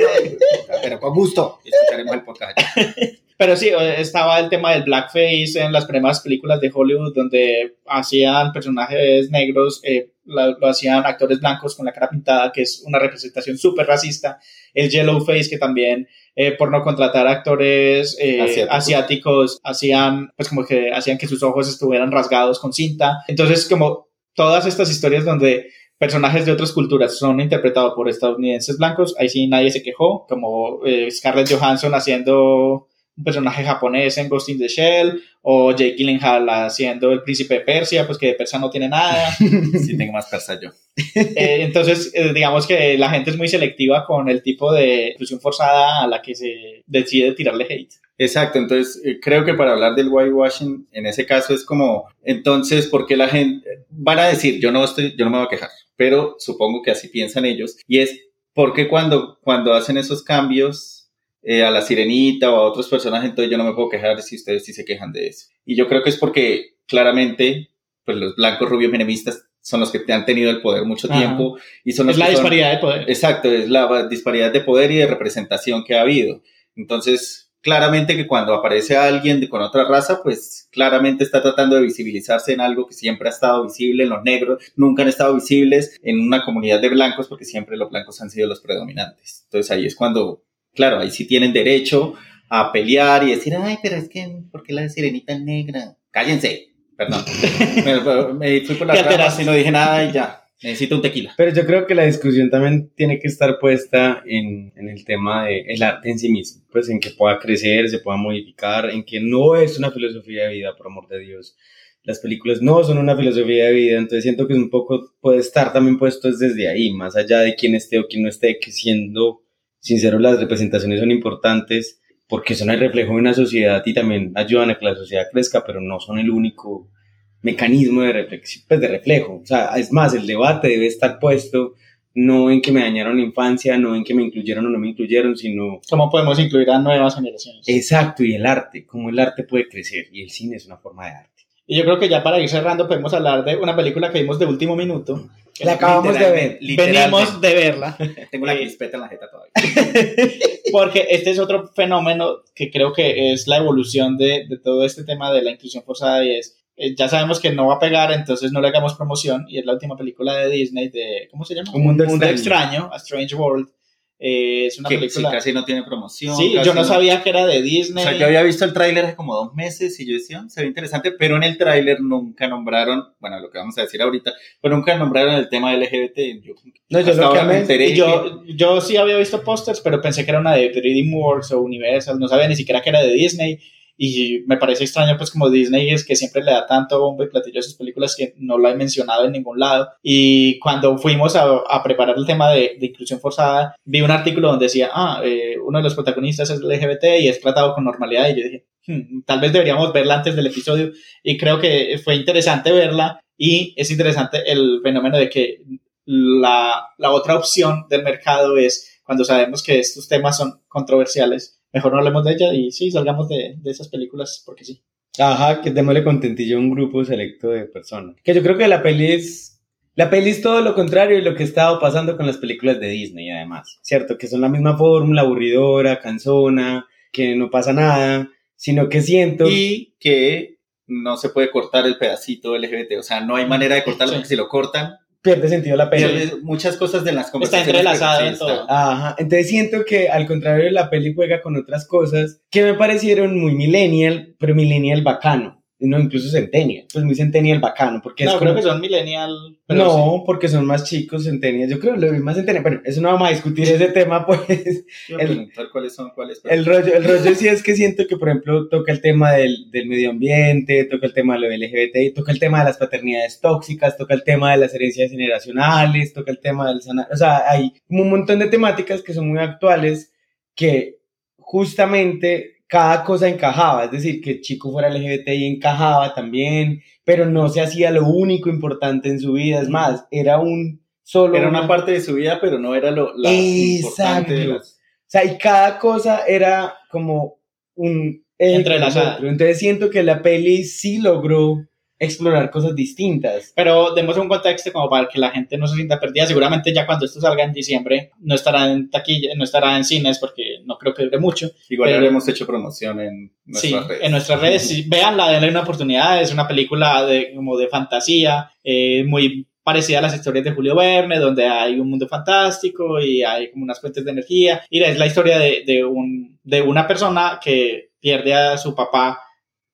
Pero con gusto, escucharemos el podcast. Pero sí, estaba el tema del blackface en las primeras películas de Hollywood, donde hacían personajes negros, eh, lo hacían actores blancos con la cara pintada, que es una representación súper racista. El yellow face, que también, eh, por no contratar actores eh, Asiáticos. asiáticos, hacían, pues como que hacían que sus ojos estuvieran rasgados con cinta. Entonces, como todas estas historias donde personajes de otras culturas son interpretados por estadounidenses blancos, ahí sí nadie se quejó, como eh, Scarlett Johansson haciendo un personaje japonés en Ghost in the Shell, o Jake Gyllenhaal haciendo el príncipe de Persia, pues que de persa no tiene nada. Si tengo más persa yo. Eh, entonces, eh, digamos que la gente es muy selectiva con el tipo de inclusión forzada a la que se decide tirarle hate. Exacto, entonces eh, creo que para hablar del whitewashing, en ese caso es como, entonces, ¿por qué la gente van a decir, yo no estoy, yo no me voy a quejar, pero supongo que así piensan ellos, y es, ¿por qué cuando, cuando hacen esos cambios eh, a la sirenita o a otros personajes, entonces yo no me puedo quejar si ustedes sí se quejan de eso? Y yo creo que es porque claramente, pues los blancos rubios menemistas son los que te han tenido el poder mucho Ajá. tiempo y son los Es la que son- disparidad de poder. Exacto, es la disparidad de poder y de representación que ha habido. Entonces, claramente que cuando aparece alguien de, con otra raza, pues claramente está tratando de visibilizarse en algo que siempre ha estado visible, en los negros nunca han estado visibles en una comunidad de blancos porque siempre los blancos han sido los predominantes. Entonces ahí es cuando, claro, ahí sí tienen derecho a pelear y decir, ay, pero es que, ¿por qué la sirenita es negra? Cállense, perdón. me, me fui por las ramas y no dije nada y ya. Necesito un tequila. Pero yo creo que la discusión también tiene que estar puesta en, en el tema del arte en sí mismo, pues en que pueda crecer, se pueda modificar, en que no es una filosofía de vida, por amor de Dios. Las películas no son una filosofía de vida, entonces siento que un poco puede estar también puesto desde ahí, más allá de quién esté o quién no esté, que siendo sincero las representaciones son importantes porque son el reflejo de una sociedad y también ayudan a que la sociedad crezca, pero no son el único mecanismo de reflexión, pues de reflejo. O sea, es más, el debate debe estar puesto no en que me dañaron la infancia, no en que me incluyeron o no me incluyeron, sino ¿Cómo podemos incluir a nuevas generaciones? exacto, y el arte, cómo el arte puede crecer, y el cine es una forma de arte. Y yo creo que ya para ir cerrando podemos hablar de una película que vimos de último minuto. La acabamos de ver. Venimos de verla. Tengo la crispeta en la jeta todavía. Porque este es otro fenómeno que creo que es la evolución de, de todo este tema de la inclusión forzada y es, eh, ya sabemos que no va a pegar, entonces no le hagamos promoción y es la última película de Disney de, ¿cómo se llama? Un mundo extraño. A Strange World. Eh, es una que sí, película... casi no tiene promoción. Sí, yo no sabía que era de Disney. O sea, yo había visto el tráiler hace como dos meses y yo decía, "Mm, se ve interesante, pero en el tráiler nunca nombraron, bueno, lo que vamos a decir ahorita, pero nunca nombraron el tema LGBT. Yo, No, yo lo que me enteré yo, yo sí había visto pósters, pero pensé que era una de DreamWorks o Universal, no sabía ni siquiera que era de Disney. Y me parece extraño, pues, como Disney es que siempre le da tanto bombo y platillo a sus películas que no lo he mencionado en ningún lado. Y cuando fuimos a, preparar el tema de, de inclusión forzada, vi un artículo donde decía, ah, eh, uno de los protagonistas es LGBT y es tratado con normalidad. Y yo dije, "Hmm, tal vez deberíamos verla antes del episodio. Y creo que fue interesante verla. Y es interesante el fenómeno de que la, la otra opción del mercado es cuando sabemos que estos temas son controversiales, mejor no hablemos de ella y sí, salgamos de, de esas películas porque sí. Ajá, que démosle contentillo a un grupo selecto de personas. Que yo creo que la peli es... La peli es todo lo contrario de lo que ha estado pasando con las películas de Disney, además. ¿Cierto? Que son la misma fórmula, aburridora, cansona, que no pasa nada, sino que siento... Y que no se puede cortar el pedacito LGBT, o sea, no hay manera de cortarlo Sí. porque si lo cortan, pierde sentido la peli. pierde muchas cosas de las Está conversaciones. entrelazado pero en todo. está. Ajá, entonces siento que al contrario la peli juega con otras cosas que me parecieron muy millennial, pero millennial bacano, no incluso centennial, pues muy centennial bacano, porque No, es creo como- que son millennial. pero No, porque son más chicos centennials, yo creo que lo vi más centennial, bueno, eso no vamos a discutir ese tema, pues Quiero el- preguntar cuáles son cuáles. pero- el rollo, el rollo sí es que siento que, por ejemplo, toca el tema del, del medio ambiente, toca el tema de lo LGBT, toca el tema de las paternidades tóxicas, toca el tema de las herencias generacionales, toca el tema del sana- O sea, hay un montón de temáticas que son muy actuales que justamente cada cosa encajaba, es decir, que el chico fuera LGBT y encajaba también, pero no se hacía lo único importante en su vida, es más, era un solo... Era una parte de su vida, pero no era lo la importante de Exacto. las... O sea, y cada cosa era como un Entrelazada. Entonces siento que la peli sí logró explorar cosas distintas. Pero demos un contexto como para que la gente no se sienta perdida. Seguramente ya cuando esto salga en diciembre no estará en taquilla, no estará en cines porque no creo que dure mucho. Igual Pero- ya hemos hecho promoción en Sí, nuestras redes. en nuestras redes. sí, véanla, denle una oportunidad. Es una película de, como de fantasía, eh, muy parecida a las historias de Julio Verne, donde hay un mundo fantástico y hay como unas fuentes de energía. Y es la historia de, de, un, de una persona que pierde a su papá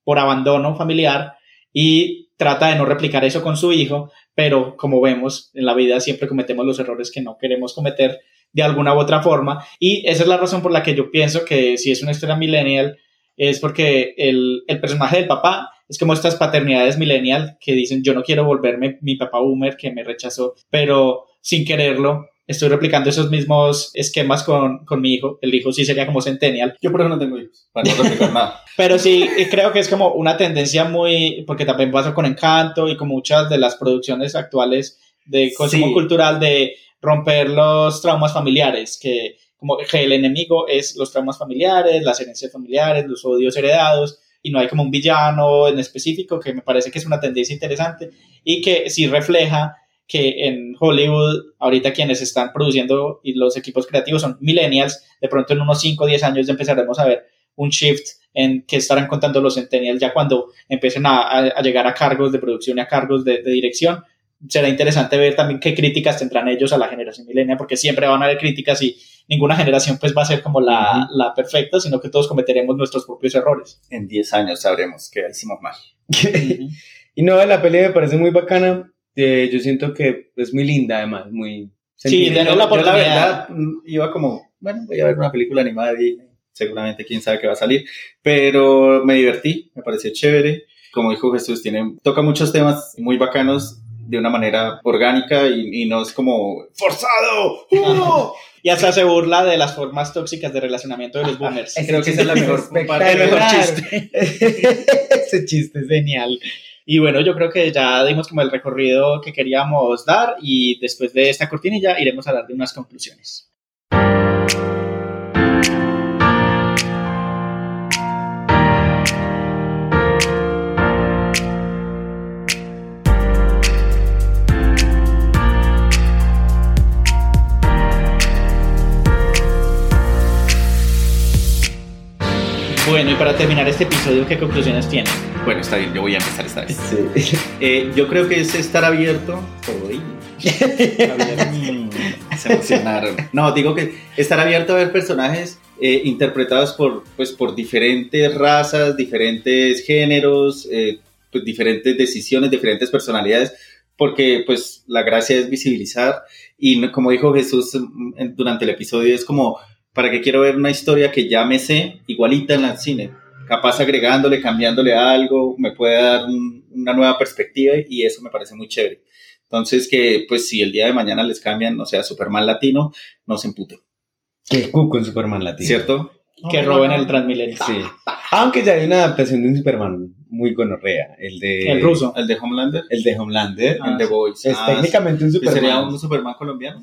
por abandono familiar y trata de no replicar eso con su hijo, pero como vemos en la vida siempre cometemos los errores que no queremos cometer de alguna u otra forma. Y esa es la razón por la que yo pienso que si es una historia millennial es porque el, el personaje del papá es como estas paternidades millennial que dicen yo no quiero volverme mi papá boomer que me rechazó, pero sin quererlo estoy replicando esos mismos esquemas con, con mi hijo, el hijo sí sería como centennial, Yo por eso no tengo hijos, para no replicar nada. pero sí, y creo que es como una tendencia muy, porque también pasa con Encanto y con muchas de las producciones actuales de consumo Sí. cultural de romper los traumas familiares, que como que el enemigo es los traumas familiares, las herencias familiares, los odios heredados, y no hay como un villano en específico, que me parece que es una tendencia interesante y que sí refleja que en Hollywood ahorita quienes están produciendo y los equipos creativos son millennials, de pronto en unos 5 o 10 años ya empezaremos a ver un shift en que estarán contando los centennials ya cuando empiecen a, a- a llegar a cargos de producción y a cargos de, de dirección. Será interesante ver también qué críticas tendrán ellos a la generación millennial, porque siempre van a haber críticas y ninguna generación pues va a ser como la, la perfecta, sino que todos cometeremos nuestros propios errores. En 10 años sabremos que hicimos mal. y no, la peli me parece muy bacana. Eh, yo siento que es muy linda, además, muy. Sí, denle la Yo la oportunidad. verdad mm, iba como, bueno, voy a ver una película animada de Disney. Seguramente quién sabe qué va a salir. Pero me divertí, me pareció chévere. Como dijo Jesús, tiene, toca muchos temas muy bacanos de una manera orgánica y, y no es como forzado. ¡Uh! Y hasta se burla de las formas tóxicas de relacionamiento de los boomers. Creo que esa es la mejor parte. El mejor Espectacular. Ese chiste es genial. Y bueno, yo creo que ya dimos como el recorrido que queríamos dar y después de esta cortinilla iremos a dar de unas conclusiones. Bueno, y para terminar este episodio, ¿qué conclusiones tienen? Bueno, está bien, yo voy a empezar esta vez. Sí. Eh, yo creo que es estar abierto. Uy. Se emocionaron. No, digo que estar abierto a ver personajes eh, interpretados por, pues, por diferentes razas, diferentes géneros, eh, pues, diferentes decisiones, diferentes personalidades, porque pues la gracia es visibilizar y como dijo Jesús mm, durante el episodio, es como, ¿para qué quiero ver una historia que ya me sé igualita en el cine? Capaz agregándole, cambiándole algo, me puede dar un- una nueva perspectiva y eso me parece muy chévere. Entonces, que pues si el día de mañana les cambian, o sea, Superman latino, no se emputen, Que cuco en Superman latino. ¿cierto? Que roben el Transmilenio. Sí. Aunque ya hay una adaptación de un Superman muy gonorrea. El de. El ruso. El de Homelander, El de Homelander. el de Boys. es Ah, técnicamente un. Superman. ¿Sería un Superman colombiano?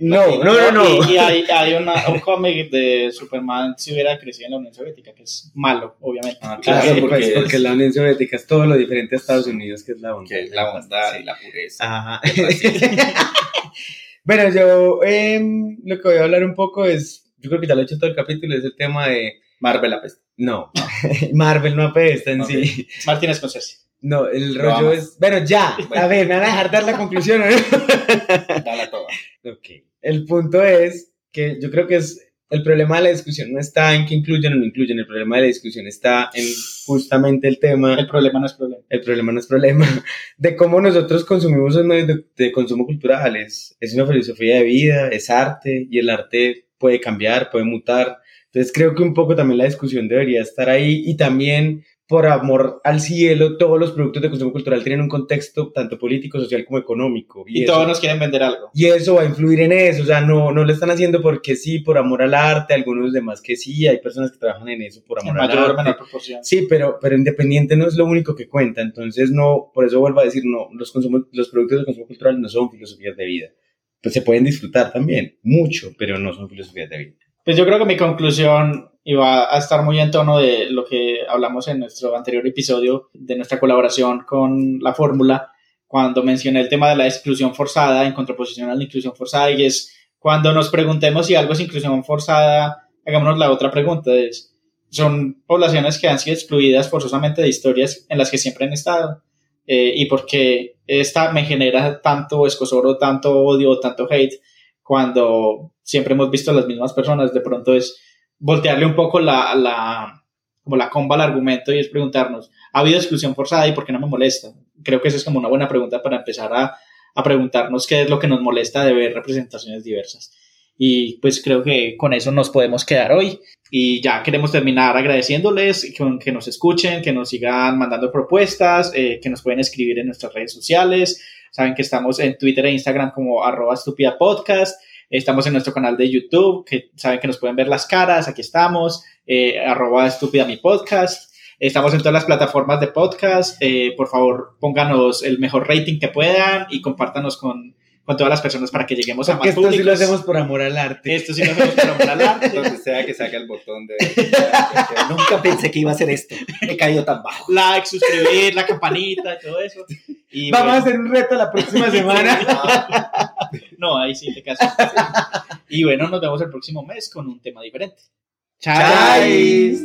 No, no, no, no. Y, y hay, hay una- un cómic de Superman si hubiera crecido en la Unión Soviética, que es malo, obviamente. Ah, Claro, Claro, porque, porque porque es- la Unión Soviética es todo lo diferente a Estados Unidos, que es la onda. Que es la bondad Sí. y la pureza. Ajá. bueno, yo em, lo que voy a hablar un poco es, yo creo que ya lo he hecho todo el capítulo, es el tema de, Marvel apesta. no, Marvel no apesta en Ok. sí. Martín Scorsese. No, el Lo rollo es, bueno, ya, a ver, me van a dejar dar la conclusión, ¿o ¿no? Dale a toda. Ok. El punto es que yo creo que es el problema de la discusión no está en que incluyen o no incluyen, el problema de la discusión está en justamente el tema, El problema no es problema. el problema no es problema, de cómo nosotros consumimos los medios de, de consumo cultural. Es, es una filosofía de vida, es arte y el arte puede cambiar, puede mutar. Entonces creo que un poco también la discusión debería estar ahí y también por amor al cielo, todos los productos de consumo cultural tienen un contexto tanto político, social como económico. Y, eso- todos nos quieren vender algo. y eso va a influir en eso, o sea, no, no lo están haciendo porque sí, por amor al arte, algunos demás que sí, hay personas que trabajan en eso por En amor al mayor arte. menor proporción. Sí, pero, pero independiente no es lo único que cuenta, entonces no, por eso vuelvo a decir, no, los, consumo, los productos de consumo cultural no son filosofías de vida. Pues se pueden disfrutar también, mucho, pero no son filosofías de vida. Pues yo creo que mi conclusión iba a estar muy en tono de lo que hablamos en nuestro anterior episodio de nuestra colaboración con la fórmula, cuando mencioné el tema de la exclusión forzada en contraposición a la inclusión forzada, y es cuando nos preguntemos si algo es inclusión forzada, hagámonos la otra pregunta, es, son poblaciones que han sido excluidas forzosamente de historias en las que siempre han estado. Eh, y porque esta me genera tanto escosor tanto odio tanto hate cuando siempre hemos visto a las mismas personas, de pronto es voltearle un poco la, la, como la comba al argumento y es preguntarnos, ¿ha habido exclusión forzada y por qué no me molesta? Creo que esa es como una buena pregunta para empezar a, a preguntarnos qué es lo que nos molesta de ver representaciones diversas. Y pues creo que con eso nos podemos quedar hoy. Y ya queremos terminar agradeciéndoles que, que nos escuchen, que nos sigan mandando propuestas, eh, que nos pueden escribir en nuestras redes sociales. Saben que estamos en Twitter e Instagram como arroba estúpida podcast. Estamos en nuestro canal de YouTube, que saben que nos pueden ver las caras. Aquí estamos, eh, arroba estúpida mi podcast. Estamos en todas las plataformas de podcast. Eh, por favor, pónganos el mejor rating que puedan y compártanos con, con todas las personas para que lleguemos a más esto públicos. sí lo hacemos por amor al arte. Esto sí lo hacemos por amor al arte. Donde sea que saque el botón de... Nunca pensé que iba a hacer esto. He caído tan bajo. Like, suscribir, la campanita y todo eso. Y Vamos a hacer un reto la próxima semana. No, ahí sí te casas. Y bueno, nos vemos el próximo mes con un tema diferente. Chais.